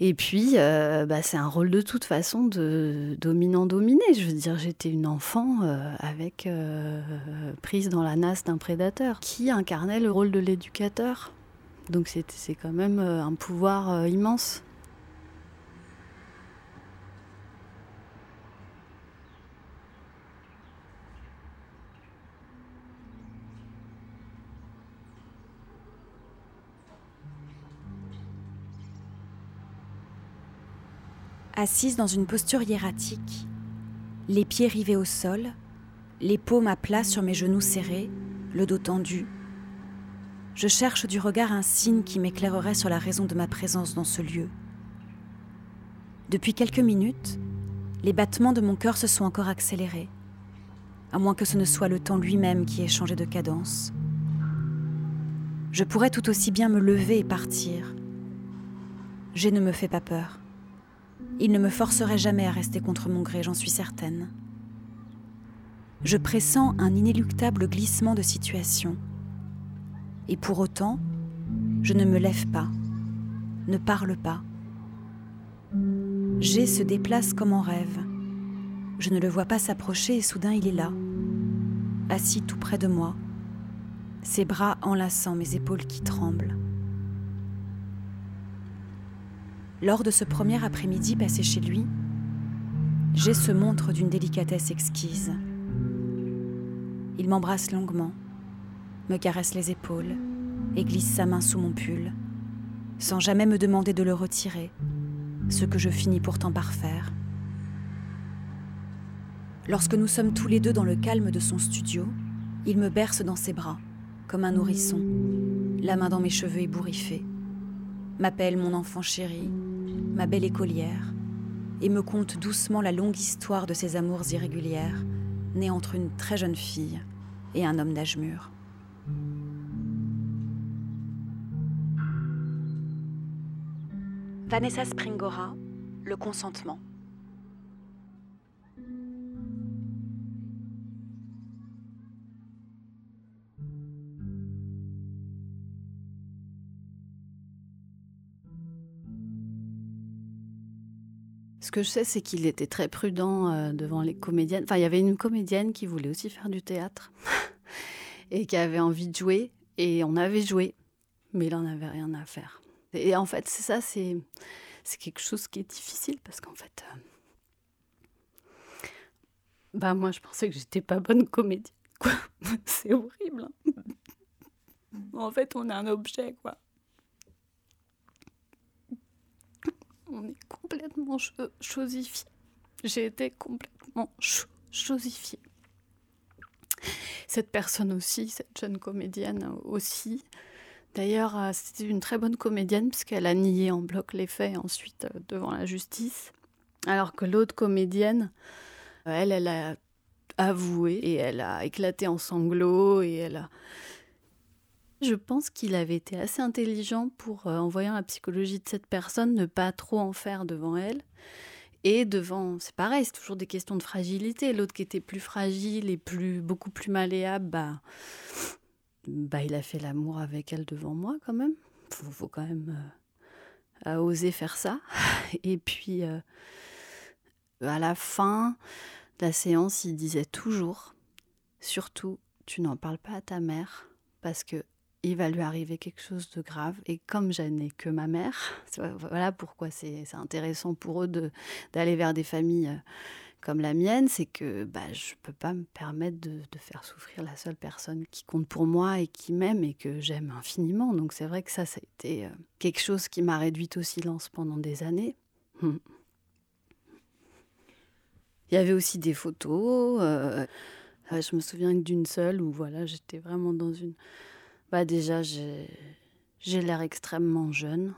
Et puis, euh, bah, c'est un rôle de toute façon de dominant-dominé. Je veux dire, j'étais une enfant euh, avec euh, prise dans la nasse d'un prédateur qui incarnait le rôle de l'éducateur? Donc c'est, c'est quand même un pouvoir immense. Assise dans une posture hiératique, les pieds rivés au sol, les paumes à plat sur mes genoux serrés, le dos tendu. Je cherche du regard un signe qui m'éclairerait sur la raison de ma présence dans ce lieu. Depuis quelques minutes, les battements de mon cœur se sont encore accélérés, à moins que ce ne soit le temps lui-même qui ait changé de cadence. Je pourrais tout aussi bien me lever et partir. J'ai ne me fait pas peur. Il ne me forcerait jamais à rester contre mon gré, j'en suis certaine. Je pressens un inéluctable glissement de situation. Et pour autant, je ne me lève pas, ne parle pas. G se déplace comme en rêve. Je ne le vois pas s'approcher et soudain il est là, assis tout près de moi, ses bras enlaçant mes épaules qui tremblent. Lors de ce premier après-midi passé chez lui, j'ai se montre d'une délicatesse exquise. Il m'embrasse longuement, me caresse les épaules et glisse sa main sous mon pull, sans jamais me demander de le retirer, ce que je finis pourtant par faire. Lorsque nous sommes tous les deux dans le calme de son studio, il me berce dans ses bras, comme un nourrisson, la main dans mes cheveux ébouriffés, m'appelle mon enfant chéri, ma belle écolière, et me conte doucement la longue histoire de ses amours irrégulières, nées entre une très jeune fille et un homme d'âge mûr. Vanessa Springora, Le consentement. Que je sais, c'est qu'il était très prudent euh, devant les comédiennes. Enfin, il y avait une comédienne qui voulait aussi faire du théâtre [laughs] et qui avait envie de jouer. Et on avait joué, mais il n'en avait rien à faire. Et en fait, c'est ça, c'est, quelque chose qui est difficile parce qu'en fait, euh, bah moi, je pensais que j'étais pas bonne comédienne. Quoi. [laughs] c'est horrible. hein. en fait, on est un objet, quoi. On est complètement. J'ai été complètement. Cette personne aussi, cette jeune comédienne aussi. D'ailleurs, euh, c'était une très bonne comédienne puisqu'elle a nié en bloc les faits ensuite euh, devant la justice. Alors que l'autre comédienne, euh, elle, elle a avoué et elle a éclaté en sanglots et elle a... Je pense qu'il avait été assez intelligent pour, euh, en voyant la psychologie de cette personne, ne pas trop en faire devant elle. Et devant, c'est pareil, c'est toujours des questions de fragilité. L'autre qui était plus fragile et plus, beaucoup plus malléable, bah, bah, il a fait l'amour avec elle devant moi quand même. Faut, faut quand même euh, oser faire ça. [laughs] Et puis, euh, à la fin de la séance, il disait toujours, surtout, tu n'en parles pas à ta mère parce que il va lui arriver quelque chose de grave. Et comme je n'ai que ma mère, [laughs] voilà pourquoi c'est intéressant pour eux d'aller vers des familles euh, comme la mienne, c'est que bah, je ne peux pas me permettre de, de faire souffrir la seule personne qui compte pour moi et qui m'aime et que j'aime infiniment. Donc c'est vrai que ça, ça a été euh, quelque chose qui m'a réduite au silence pendant des années. Hmm. Il y avait aussi des photos. euh, je me souviens que d'une seule où voilà, j'étais vraiment dans une. Bah déjà, j'ai l'air extrêmement jeune,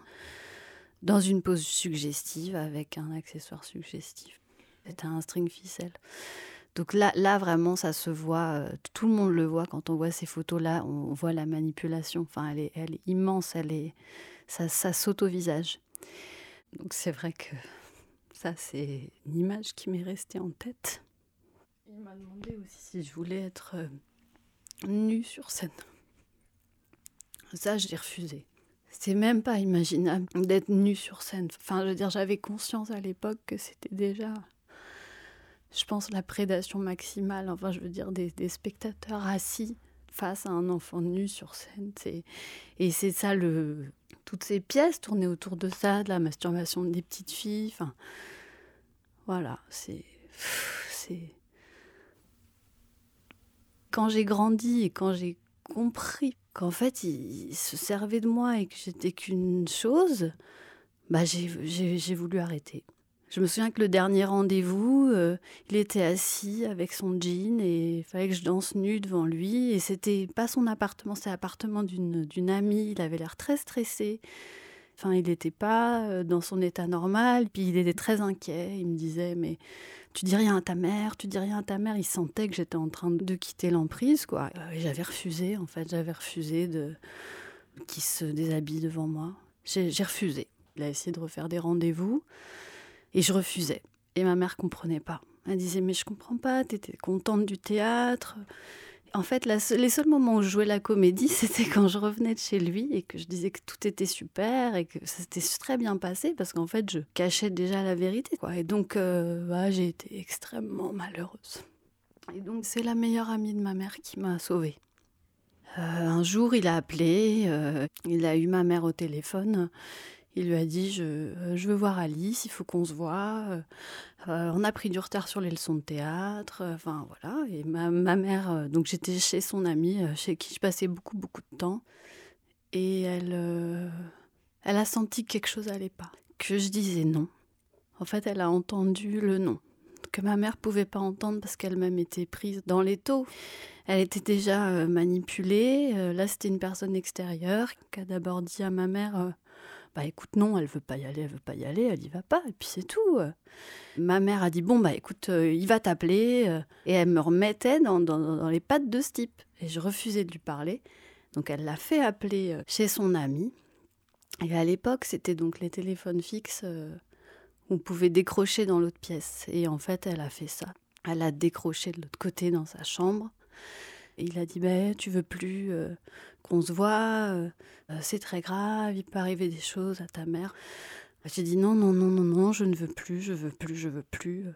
dans une pose suggestive avec un accessoire suggestif. C'était un string ficelle. Donc là, là vraiment, ça se voit. euh, tout le monde le voit quand on voit ces photos-là. On voit la manipulation. Enfin, elle est, elle est immense. Elle est, ça, ça saute au visage. Donc c'est vrai que ça, c'est une image qui m'est restée en tête. Il m'a demandé aussi si je voulais être euh, nue sur scène. Ça, j'ai refusé. C'est même pas imaginable d'être nue sur scène. Enfin, je veux dire, j'avais conscience à l'époque que c'était déjà, je pense, la prédation maximale. Enfin, je veux dire, des, spectateurs assis face à un enfant nu sur scène. Et c'est ça, le... toutes ces pièces tournées autour de ça, de la masturbation des petites filles. Enfin, voilà, c'est. c'est... Quand j'ai grandi et quand j'ai compris qu'en fait, il, se servait de moi et que j'étais qu'une chose, bah j'ai, voulu arrêter. Je me souviens que le dernier rendez-vous, euh, il était assis avec son jean et il fallait que je danse nue devant lui. Et c'était pas son appartement, c'était l'appartement d'une amie. Il avait l'air très stressé. Enfin, il n'était pas euh, dans son état normal. Puis il était très inquiet. Il me disait Mais tu dis rien à ta mère, tu dis rien à ta mère. Il sentait que j'étais en train de quitter l'emprise, quoi. Euh, j'avais refusé, en fait. J'avais refusé de qu'il se déshabille devant moi. J'ai, refusé. Il a essayé de refaire des rendez-vous. Et je refusais. Et ma mère comprenait pas. Elle disait Mais je comprends pas, t'étais contente du théâtre. En fait, les seuls moments où je jouais la comédie, [laughs] c'était quand je revenais de chez lui et que je disais que tout était super et que ça s'était très bien passé parce qu'en fait, je cachais déjà la vérité. Et donc, euh, j'ai été extrêmement malheureuse. Et donc, c'est la meilleure amie de ma mère qui m'a sauvée. Euh, un jour, il a appelé, euh, il a eu ma mère au téléphone. Il lui a dit je, euh, je veux voir Alice, il faut qu'on se voit. Euh, euh, on a pris du retard sur les leçons de théâtre. Enfin voilà. Et ma, mère, donc j'étais chez son amie, chez qui je passais beaucoup beaucoup de temps. Et elle, elle a senti que quelque chose allait pas, que je disais non. En fait, elle a entendu le non que ma mère pouvait pas entendre parce qu'elle-même était prise dans les taux. Elle était déjà manipulée. Là, c'était une personne extérieure qui a d'abord dit à ma mère. Euh, Bah écoute, non, elle veut pas y aller, elle veut pas y aller, elle y va pas, et puis c'est tout. Ma mère a dit bon bah écoute, euh, il va t'appeler, euh, et elle me remettait dans, les pattes de ce type, et je refusais de lui parler. Donc elle l'a fait appeler euh, chez son ami. Et à l'époque, c'était donc les téléphones fixes on pouvait décrocher dans l'autre pièce. Et en fait, elle a fait ça. Elle a décroché de l'autre côté dans sa chambre. Et il a dit ben, Tu veux plus euh, qu'on se voit euh, euh, C'est très grave, il peut arriver des choses à ta mère. J'ai dit Non, non, non, non, non, je ne veux plus, je veux plus, je veux plus.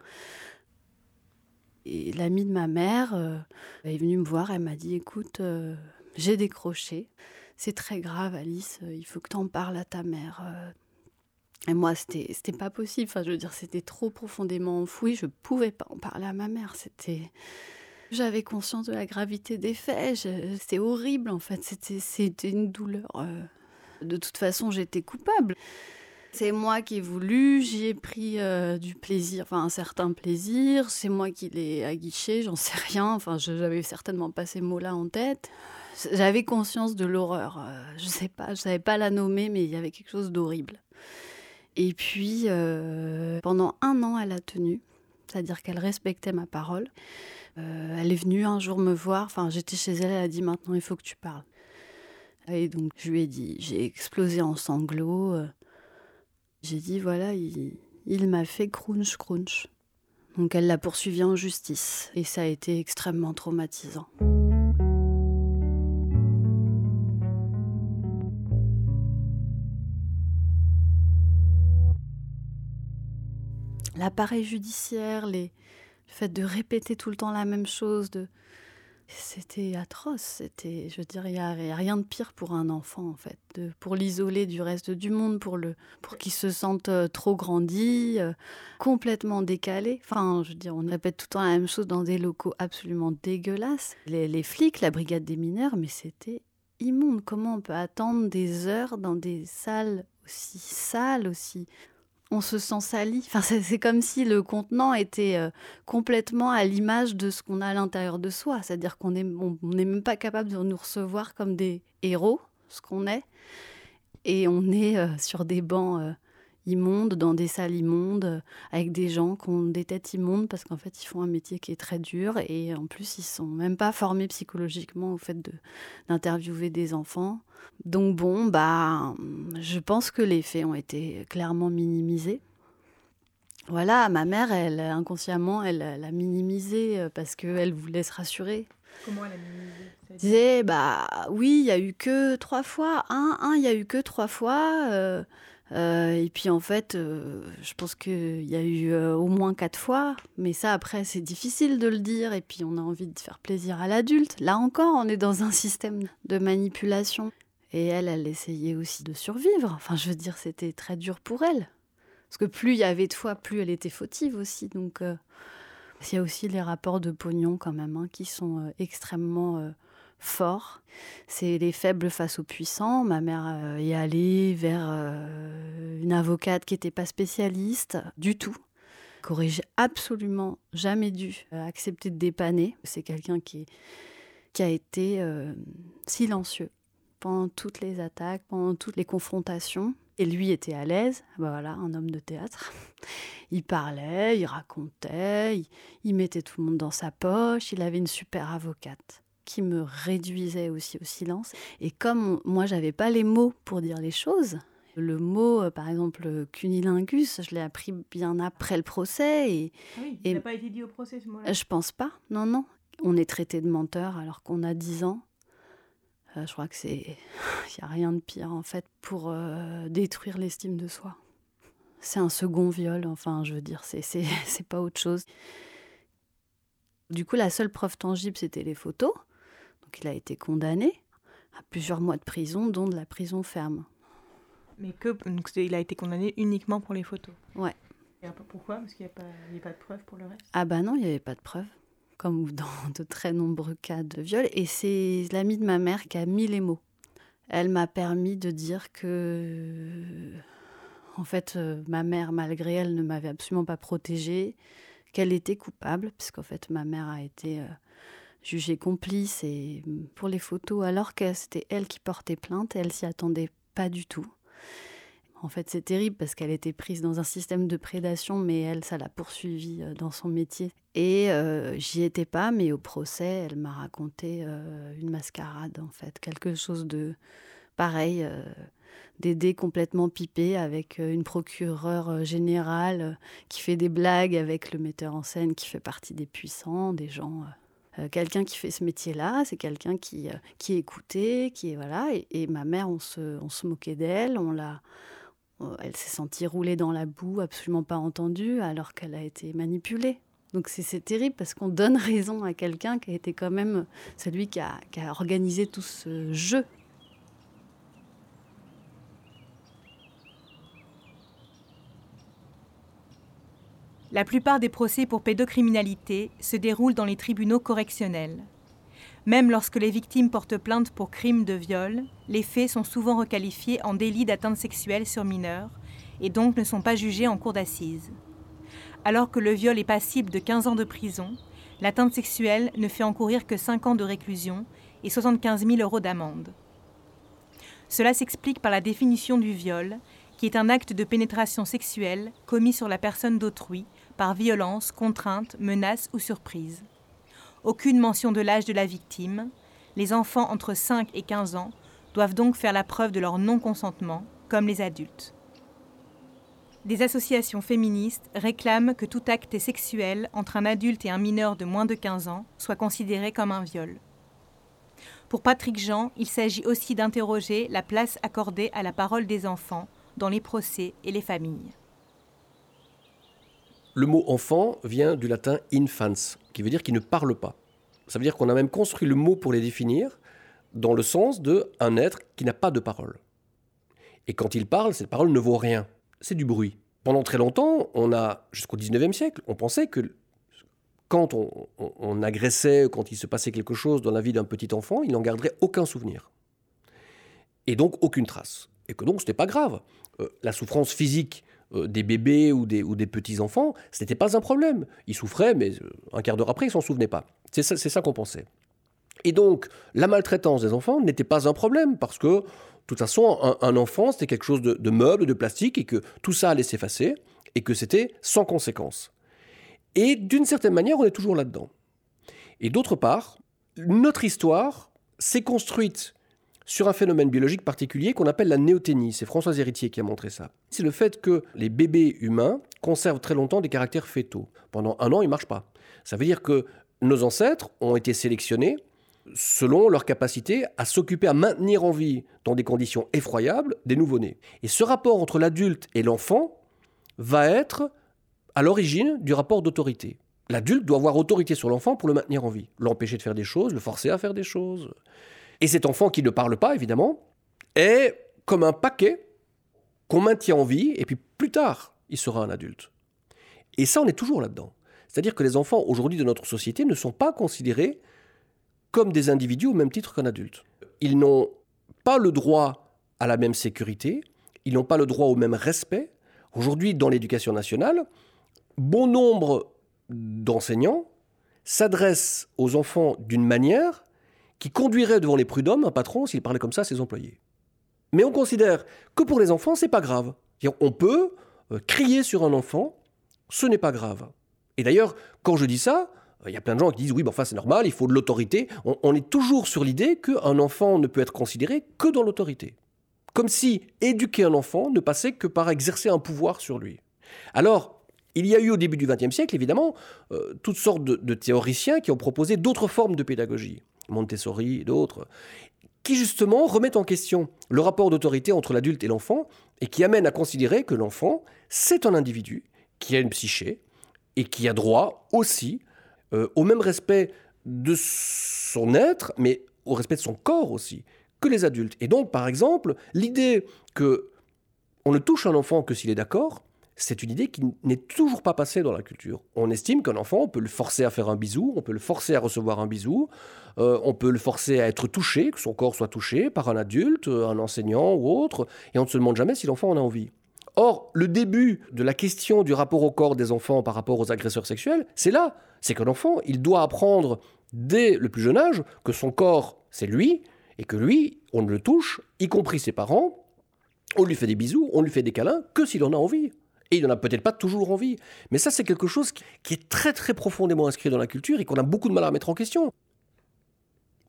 Et l'amie de ma mère est venue me voir, elle m'a dit Écoute, j'ai décroché, c'est très grave, Alice, il faut que tu en parles à ta mère. Et moi, c'était, c'était pas possible. Enfin, je veux dire, c'était trop profondément enfoui. Je pouvais pas en parler à ma mère. C'était, j'avais conscience de la gravité des faits. c'était horrible, en fait. C'était, une douleur. Euh. De toute façon, j'étais coupable. C'est moi qui ai voulu, j'y ai pris euh, du plaisir, enfin un certain plaisir. C'est moi qui l'ai aguiché, j'en sais rien. Enfin, je n'avais certainement pas ces mots-là en tête. J'avais conscience de l'horreur. Euh, je sais pas, je savais pas la nommer, mais il y avait quelque chose d'horrible. Et puis, euh, pendant un an, elle a tenu, c'est-à-dire qu'elle respectait ma parole. Euh, elle est venue un jour me voir, enfin j'étais chez elle, elle a dit maintenant il faut que tu parles. Et donc je lui ai dit, j'ai explosé en sanglots. J'ai dit voilà, il, il m'a fait crunch crunch. Donc elle l'a poursuivi en justice et ça a été extrêmement traumatisant. L'appareil judiciaire, les... le fait de répéter tout le temps la même chose, c'était atroce. C'était, je dirais, il n'y a, rien de pire pour un enfant en fait, pour l'isoler du reste du monde, pour le, pour qu'il se sente euh, trop grandi, euh, complètement décalé. Enfin, je veux dire, on répète tout le temps la même chose dans des locaux absolument dégueulasses. Les, les flics, la brigade des mineurs, mais c'était immonde. Comment on peut attendre des heures dans des salles aussi sales, aussi on se sent sali. C'est comme si le contenant était euh, complètement à l'image de ce qu'on a à l'intérieur de soi. C'est-à-dire qu'on n'est même pas capable de nous recevoir comme des héros, ce qu'on est. Et on est euh, sur des bancs euh, immondes, dans des salles immondes, avec des gens qui ont des têtes immondes parce qu'en fait, ils font un métier qui est très dur. Et en plus, ils sont même pas formés psychologiquement au fait d'interviewer des enfants. Donc bon, bah, je pense que les faits ont été clairement minimisés. Voilà, ma mère, elle, inconsciemment, elle l'a minimisé euh, parce qu'elle voulait se rassurer. Comment elle a minimisé Elle disait, bah oui, il y a eu que trois fois. Un, un, il y a eu que trois fois. Euh, euh, et puis en fait, je pense qu'il y a eu au moins quatre fois, mais ça après c'est difficile de le dire, et puis on a envie de faire plaisir à l'adulte. Là encore, on est dans un système de manipulation. Et elle, elle essayait aussi de survivre. Enfin, je veux dire, c'était très dur pour elle. Parce que plus il y avait de fois, plus elle était fautive aussi. Donc, euh, il y a aussi les rapports de pognon quand même, hein, qui sont euh, extrêmement euh, forts. C'est les faibles face aux puissants. Ma mère est allée vers une avocate qui n'était pas spécialiste du tout qui aurait absolument jamais dû accepter de dépanner. C'est quelqu'un qui, a été silencieux pendant toutes les attaques, pendant toutes les confrontations. Et lui était à l'aise, bah voilà, un homme de théâtre. [laughs] Il parlait, il racontait, il, mettait tout le monde dans sa poche, il avait une super avocate qui me réduisait aussi au silence. Et comme moi, j'avais pas les mots pour dire les choses, le mot, euh, par exemple, cunilingus, je l'ai appris bien après le procès. Et, ah oui, il n'a pas été dit au procès ce mot-là? Je pense pas, non, non. On est traité de menteur alors qu'on a 10 ans. Euh, je crois que c'est. [laughs] Il n'y a rien de pire, en fait, pour euh, détruire l'estime de soi. C'est un second viol, enfin, je veux dire, c'est [laughs] pas autre chose. Du coup, la seule preuve tangible, c'était les photos. Donc, il a été condamné à plusieurs mois de prison, dont de la prison ferme. Mais que. Donc, il a été condamné uniquement pour les photos Ouais. Et pourquoi? Parce qu'il n'y a, pas de preuves pour le reste? Ah, bah non, il n'y avait pas de preuves comme [laughs] dans de très nombreux cas de viol. Et c'est l'amie de ma mère qui a mis les mots. Elle m'a permis de dire que, en fait, euh, ma mère, malgré elle, ne m'avait absolument pas protégée, qu'elle était coupable, puisqu'en fait, ma mère a été euh, jugée complice et pour les photos, alors que c'était elle qui portait plainte, elle s'y attendait pas du tout. En fait, c'est terrible parce qu'elle était prise dans un système de prédation, mais elle, ça l'a poursuivie euh, dans son métier. Et euh, j'y étais pas, mais au procès, elle m'a raconté euh, une mascarade, en fait. Quelque chose de pareil, d'aider complètement pipé avec une procureure générale qui fait des blagues avec le metteur en scène qui fait partie des puissants, des gens quelqu'un qui fait ce métier-là, c'est quelqu'un qui, qui est écouté, qui est voilà. Et, ma mère, on se, on se moquait d'elle, on l'a, euh, elle s'est sentie rouler dans la boue, absolument pas entendue, alors qu'elle a été manipulée. Donc c'est terrible parce qu'on donne [laughs] raison à quelqu'un qui a été quand même celui qui a, qui a organisé tout ce jeu. La plupart des procès pour pédocriminalité se déroulent dans les tribunaux correctionnels. Même lorsque les victimes portent plainte pour crimes de viol, les faits sont souvent requalifiés en délit d'atteinte sexuelle sur mineurs et donc ne sont pas jugés en cour d'assises. Alors que le viol est passible de 15 ans de prison, l'atteinte sexuelle ne fait encourir que 5 ans de réclusion et 75 000 euros d'amende. Cela s'explique par la définition du viol, qui est un acte de pénétration sexuelle commis sur la personne d'autrui par violence, contrainte, menace ou surprise. Aucune mention de l'âge de la victime. Les enfants entre 5 et 15 ans doivent donc faire la preuve de leur non-consentement, comme les adultes. Des associations féministes réclament que tout acte sexuel entre un adulte et un mineur de moins de 15 ans soit considéré comme un viol. Pour Patrick Jean, il s'agit aussi d'interroger la place accordée à la parole des enfants dans les procès et les familles. Le mot enfant vient du latin infans, qui veut dire qu'il ne parle pas. Ça veut dire qu'on a même construit le mot pour les définir dans le sens de un être qui n'a pas de parole. Et quand il parle, cette parole ne vaut rien. C'est du bruit. Pendant très longtemps, on a, jusqu'au 19e siècle, on pensait que quand on, on, agressait, quand il se passait quelque chose dans la vie d'un petit enfant, il n'en garderait aucun souvenir. Et donc aucune trace. Et que donc ce n'était pas grave. Euh, la souffrance physique euh, des bébés ou des, ou des petits-enfants, ce n'était pas un problème. Ils souffraient, mais euh, un quart d'heure après, ils s'en souvenaient pas. C'est ça, ça qu'on pensait. Et donc, la maltraitance des enfants n'était pas un problème, parce que, de toute façon, un, enfant, c'était quelque chose de, de, meuble, de plastique, et que tout ça allait s'effacer, et que c'était sans conséquence. Et d'une certaine manière, on est toujours là-dedans. Et d'autre part, notre histoire s'est construite sur un phénomène biologique particulier qu'on appelle la néoténie. C'est François Héritier qui a montré ça. C'est le fait que les bébés humains conservent très longtemps des caractères fétaux. Pendant un an, ils ne marchent pas. Ça veut dire que nos ancêtres ont été sélectionnés selon leur capacité à s'occuper, à maintenir en vie, dans des conditions effroyables, des nouveau-nés. Et ce rapport entre l'adulte et l'enfant va être à l'origine du rapport d'autorité. L'adulte doit avoir autorité sur l'enfant pour le maintenir en vie, l'empêcher de faire des choses, le forcer à faire des choses, et cet enfant qui ne parle pas, évidemment, est comme un paquet qu'on maintient en vie, et puis plus tard, il sera un adulte. Et ça, on est toujours là-dedans. C'est-à-dire que les enfants, aujourd'hui, de notre société, ne sont pas considérés comme des individus au même titre qu'un adulte. Ils n'ont pas le droit à la même sécurité, ils n'ont pas le droit au même respect. Aujourd'hui, dans l'éducation nationale, bon nombre d'enseignants s'adressent aux enfants d'une manière qui conduirait devant les prud'hommes un patron s'il parlait comme ça à ses employés. Mais on considère que pour les enfants, c'est pas grave. On peut euh, crier sur un enfant, ce n'est pas grave. Et d'ailleurs, quand je dis ça, il y a plein de gens qui disent oui, enfin c'est normal, il faut de l'autorité. On, est toujours sur l'idée qu'un enfant ne peut être considéré que dans l'autorité. Comme si éduquer un enfant ne passait que par exercer un pouvoir sur lui. Alors, il y a eu au début du XXe siècle, évidemment, euh, toutes sortes de théoriciens qui ont proposé d'autres formes de pédagogie. Montessori et d'autres, qui justement remettent en question le rapport d'autorité entre l'adulte et l'enfant et qui amènent à considérer que l'enfant, c'est un individu qui a une psyché et qui a droit aussi euh, au même respect de son être, mais au respect de son corps aussi, que les adultes. Et donc, par exemple, l'idée que on ne touche un enfant que s'il est d'accord, c'est une idée qui n'est toujours pas passée dans la culture. On estime qu'un enfant, on peut le forcer à faire un bisou, on peut le forcer à recevoir un bisou, euh, on peut le forcer à être touché, que son corps soit touché par un adulte, un enseignant ou autre, et on ne se demande jamais si l'enfant en a envie. Or, le début de la question du rapport au corps des enfants par rapport aux agresseurs sexuels, c'est là. C'est qu'un enfant, il doit apprendre dès le plus jeune âge que son corps, c'est lui, et que lui, on ne le touche, y compris ses parents, on lui fait des bisous, on lui fait des câlins, que s'il en a envie. Et il n'en a peut-être pas toujours envie. Mais ça, c'est quelque chose qui est très très profondément inscrit dans la culture et qu'on a beaucoup de mal à mettre en question.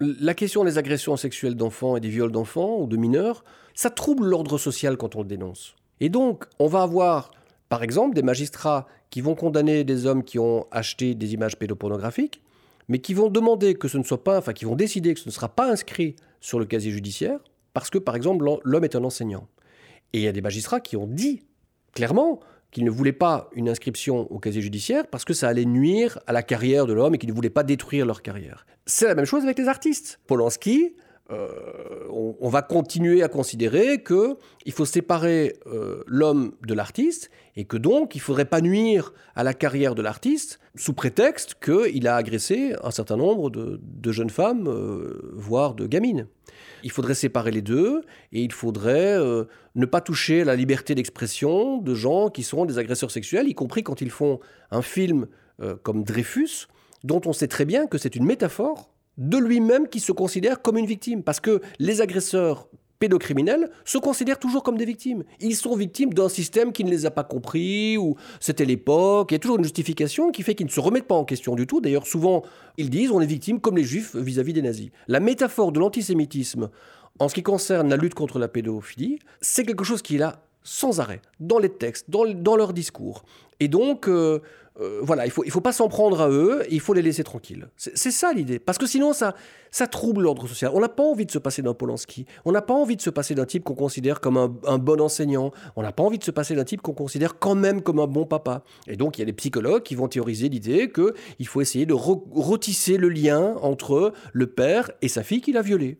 La question des agressions sexuelles d'enfants et des viols d'enfants ou de mineurs, ça trouble l'ordre social quand on le dénonce. Et donc, on va avoir, par exemple, des magistrats qui vont condamner des hommes qui ont acheté des images pédopornographiques, mais qui vont demander que ce ne soit qui vont décider que ce ne sera pas inscrit sur le casier judiciaire, parce que, par exemple, l'homme est un enseignant. Et il y a des magistrats qui ont dit clairement qu'ils ne voulaient pas une inscription au casier judiciaire parce que ça allait nuire à la carrière de l'homme et qu'ils ne voulaient pas détruire leur carrière. C'est la même chose avec les artistes. Polanski, euh, on, va continuer à considérer qu'il faut séparer euh, l'homme de l'artiste et que donc il ne faudrait pas nuire à la carrière de l'artiste sous prétexte qu'il a agressé un certain nombre de, jeunes femmes, euh, voire de gamines. Il faudrait séparer les deux et il faudrait ne pas toucher la liberté d'expression de gens qui sont des agresseurs sexuels, y compris quand ils font un film comme Dreyfus, dont on sait très bien que c'est une métaphore de lui-même qui se considère comme une victime. Parce que les agresseurs pédocriminels se considèrent toujours comme des victimes. Ils sont victimes d'un système qui ne les a pas compris, ou c'était l'époque. Il y a toujours une justification qui fait qu'ils ne se remettent pas en question du tout. D'ailleurs, souvent, ils disent on est victime comme les juifs vis-à-vis des nazis. La métaphore de l'antisémitisme en ce qui concerne la lutte contre la pédophilie, c'est quelque chose qui est là sans arrêt, dans les textes, dans, dans leurs discours. Et donc, euh, euh, voilà, il faut, il faut pas s'en prendre à eux, il faut les laisser tranquilles. C'est ça l'idée. Parce que sinon, ça, ça trouble l'ordre social. On n'a pas envie de se passer d'un Polanski. On n'a pas envie de se passer d'un type qu'on considère comme un, bon enseignant. On n'a pas envie de se passer d'un type qu'on considère quand même comme un bon papa. Et donc, il y a des psychologues qui vont théoriser l'idée qu'il faut essayer de retisser le lien entre le père et sa fille qu'il a violée.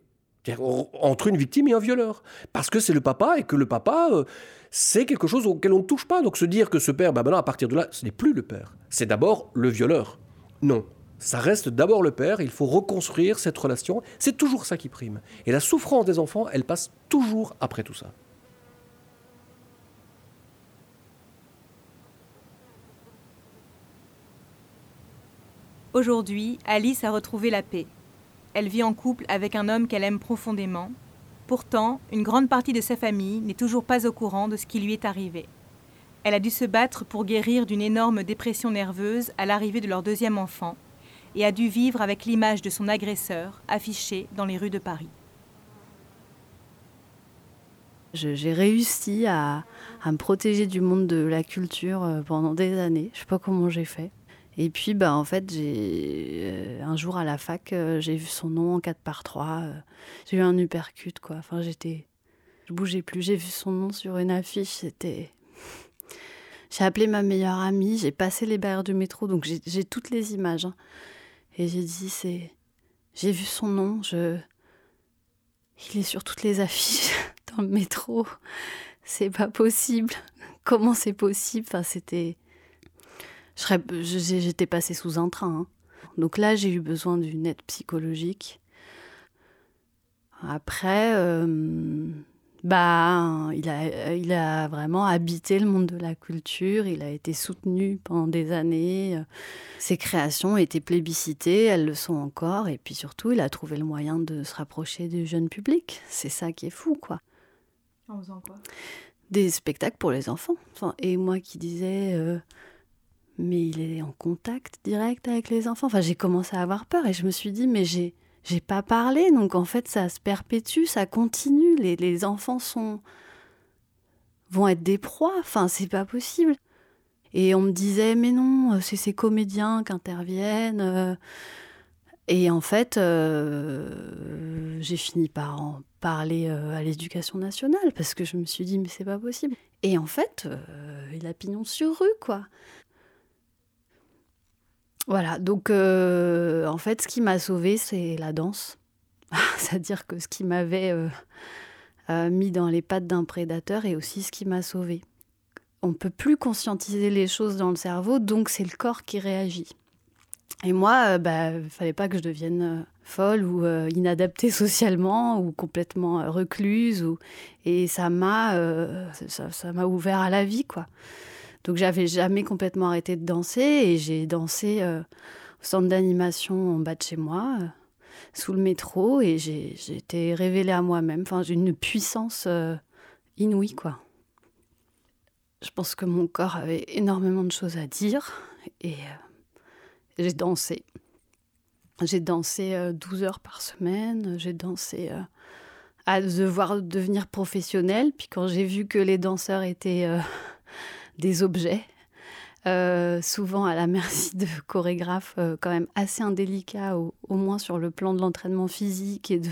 Entre une victime et un violeur. Parce que c'est le papa et que le papa, euh, c'est quelque chose auquel on ne touche pas. Donc se dire que ce père, bah, à partir de là, ce n'est plus le père. C'est d'abord le violeur. Non. Ça reste d'abord le père, il faut reconstruire cette relation. C'est toujours ça qui prime. Et la souffrance des enfants, elle passe toujours après tout ça. Aujourd'hui, Alice a retrouvé la paix. Elle vit en couple avec un homme qu'elle aime profondément. Pourtant, une grande partie de sa famille n'est toujours pas au courant de ce qui lui est arrivé. Elle a dû se battre pour guérir d'une énorme dépression nerveuse à l'arrivée de leur deuxième enfant et a dû vivre avec l'image de son agresseur affichée dans les rues de Paris. J'ai réussi à, me protéger du monde de la culture euh, pendant des années. Je ne sais pas comment j'ai fait. Et puis, bah, en fait, j'ai euh, un jour à la fac, euh, j'ai vu son nom en 4 par 3. Euh, j'ai eu un uppercut, quoi. Enfin, j'étais. Je bougeais plus. J'ai vu son nom sur une affiche. C'était. J'ai appelé ma meilleure amie. J'ai passé les barrières du métro. Donc, j'ai toutes les images. Hein. Et j'ai dit, c'est. J'ai vu son nom. Je. Il est sur toutes les affiches [laughs] dans le métro. C'est pas possible. Comment c'est possible? Enfin, c'était J'étais passée sous un train. Hein. Donc là, j'ai eu besoin d'une aide psychologique. Après, euh, bah, il a, il a vraiment habité le monde de la culture. Il a été soutenu pendant des années. Ses créations étaient plébiscitées, elles le sont encore. Et puis surtout, il a trouvé le moyen de se rapprocher du jeune public. C'est ça qui est fou, quoi. En faisant quoi? Des spectacles pour les enfants. Enfin, et moi qui disais, euh, mais il est en contact direct avec les enfants. Enfin, j'ai commencé à avoir peur et je me suis dit, mais j'ai, j'ai pas parlé, donc en fait, ça se perpétue, ça continue. Les, les enfants sont vont être des proies. Enfin, c'est pas possible. Et on me disait, mais non, c'est ces comédiens qui interviennent. Euh. Et en fait, euh, j'ai fini par en parler euh, à l'éducation nationale parce que je me suis dit, mais c'est pas possible. Et en fait, il a pignon sur rue, quoi. Voilà, donc euh, en fait, ce qui m'a sauvée, c'est la danse. [laughs] C'est-à-dire que ce qui m'avait euh, euh, mis dans les pattes d'un prédateur est aussi ce qui m'a sauvée. On ne peut plus conscientiser les choses dans le cerveau, donc c'est le corps qui réagit. Et moi, bah, il ne fallait pas que je devienne folle ou inadaptée [laughs] socialement ou complètement recluse. Et ça m'a, ça, ouvert à la vie, quoi. Donc j'avais jamais complètement arrêté de danser et j'ai dansé euh, au centre d'animation en bas de chez moi, euh, sous le métro, et j'ai été révélée à moi-même. Enfin, j'ai une puissance euh, inouïe, quoi. Je pense que mon corps avait énormément de choses à dire et j'ai dansé. J'ai dansé 12 heures par semaine, j'ai dansé à devoir devenir professionnelle. Puis quand j'ai vu que les danseurs étaient des objets, euh, souvent à la [laughs] merci de chorégraphes euh, quand même assez indélicats, au, moins sur le plan de l'entraînement physique et de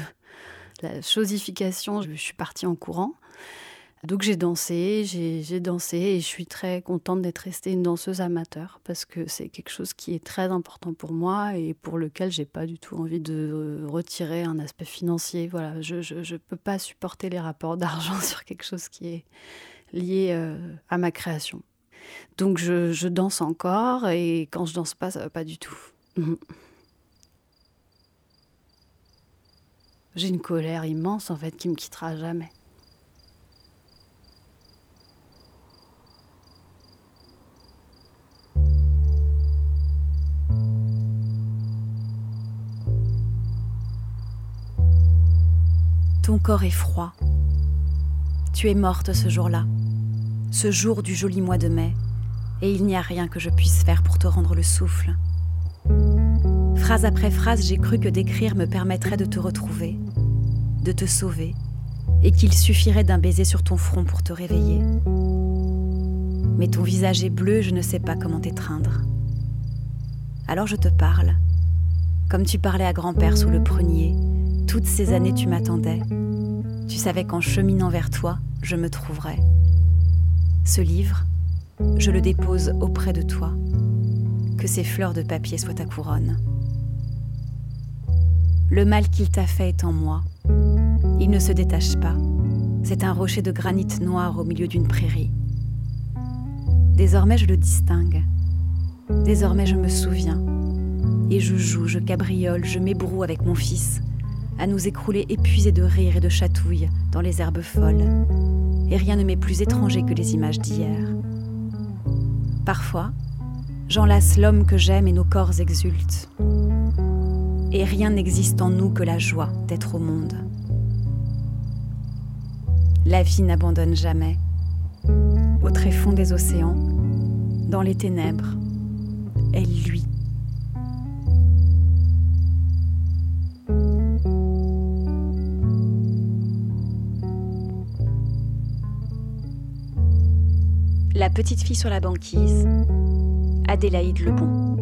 la chosification. Je, suis partie en courant. Donc j'ai dansé, j'ai dansé et je suis très contente d'être restée une danseuse amateur parce que c'est quelque chose qui est très important pour moi et pour lequel j'ai pas du tout envie de retirer un aspect financier. Voilà, je ne peux pas supporter les rapports d'argent [laughs] sur quelque chose qui est lié euh, à ma création. Donc je, danse encore et quand je danse pas, ça va pas du tout. Mhm. J'ai une colère immense en fait qui me quittera jamais. Ton corps est froid. Tu es morte ce jour-là ce jour du joli mois de mai, et il n'y a rien que je puisse faire pour te rendre le souffle. Phrase après phrase, j'ai cru que d'écrire me permettrait de te retrouver, de te sauver, et qu'il suffirait d'un baiser sur ton front pour te réveiller. Mais ton visage est bleu, je ne sais pas comment t'étreindre. Alors je te parle, comme tu parlais à grand-père sous le prunier. Toutes ces années tu m'attendais. Tu savais qu'en cheminant vers toi, je me trouverais. Ce livre, je le dépose auprès de toi. Que ces fleurs de papier soient ta couronne. Le mal qu'il t'a fait est en moi. Il ne se détache pas. C'est un rocher de granit noir au milieu d'une prairie. Désormais je le distingue. Désormais je me souviens. Et je joue, je cabriole, je m'ébroue avec mon fils, à nous écrouler épuisés de rire et de chatouilles dans les herbes folles et rien ne m'est plus étranger que les images d'hier. Parfois, j'enlace l'homme que j'aime et nos corps exultent. Et rien n'existe en nous que la joie d'être au monde. La vie n'abandonne jamais. Au tréfonds des océans, dans les ténèbres, elle luit. La petite fille sur la banquise, Adélaïde Lebon.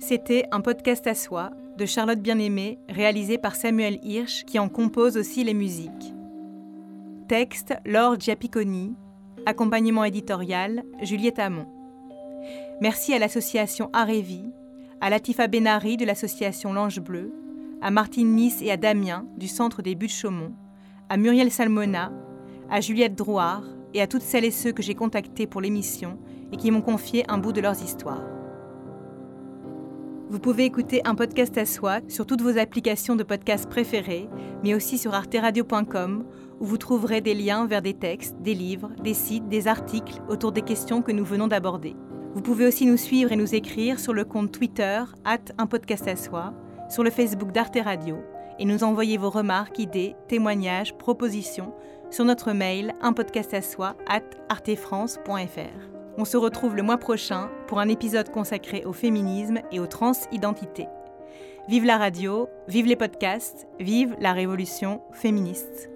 C'était un podcast à soi de Charlotte Bien-Aimée, réalisé par Samuel Hirsch, qui en compose aussi les musiques. Texte Laure Giapiconi. Accompagnement éditorial Juliette Hamon. Merci à l'association Arévi, à Latifa Benari de l'association L'Ange Bleu, à Martine Nice et à Damien du Centre des Buttes Chaumont, à Muriel Salmona, à Juliette Drouard et à toutes celles et ceux que j'ai contactés pour l'émission et qui m'ont confié un bout de leurs histoires. Vous pouvez écouter un podcast à soi sur toutes vos applications de podcast préférées, mais aussi sur arteradio.com où vous trouverez des liens vers des textes, des livres, des sites, des articles autour des questions que nous venons d'aborder. Vous pouvez aussi nous suivre et nous écrire sur le compte Twitter, at un podcast à soi, sur le Facebook d'Arte Radio, et nous envoyer vos remarques, idées, témoignages, propositions sur notre mail un podcast à soi at artefrance.fr. On se retrouve le mois prochain pour un épisode consacré au féminisme et aux transidentités. Vive la radio, vive les podcasts, vive la révolution féministe.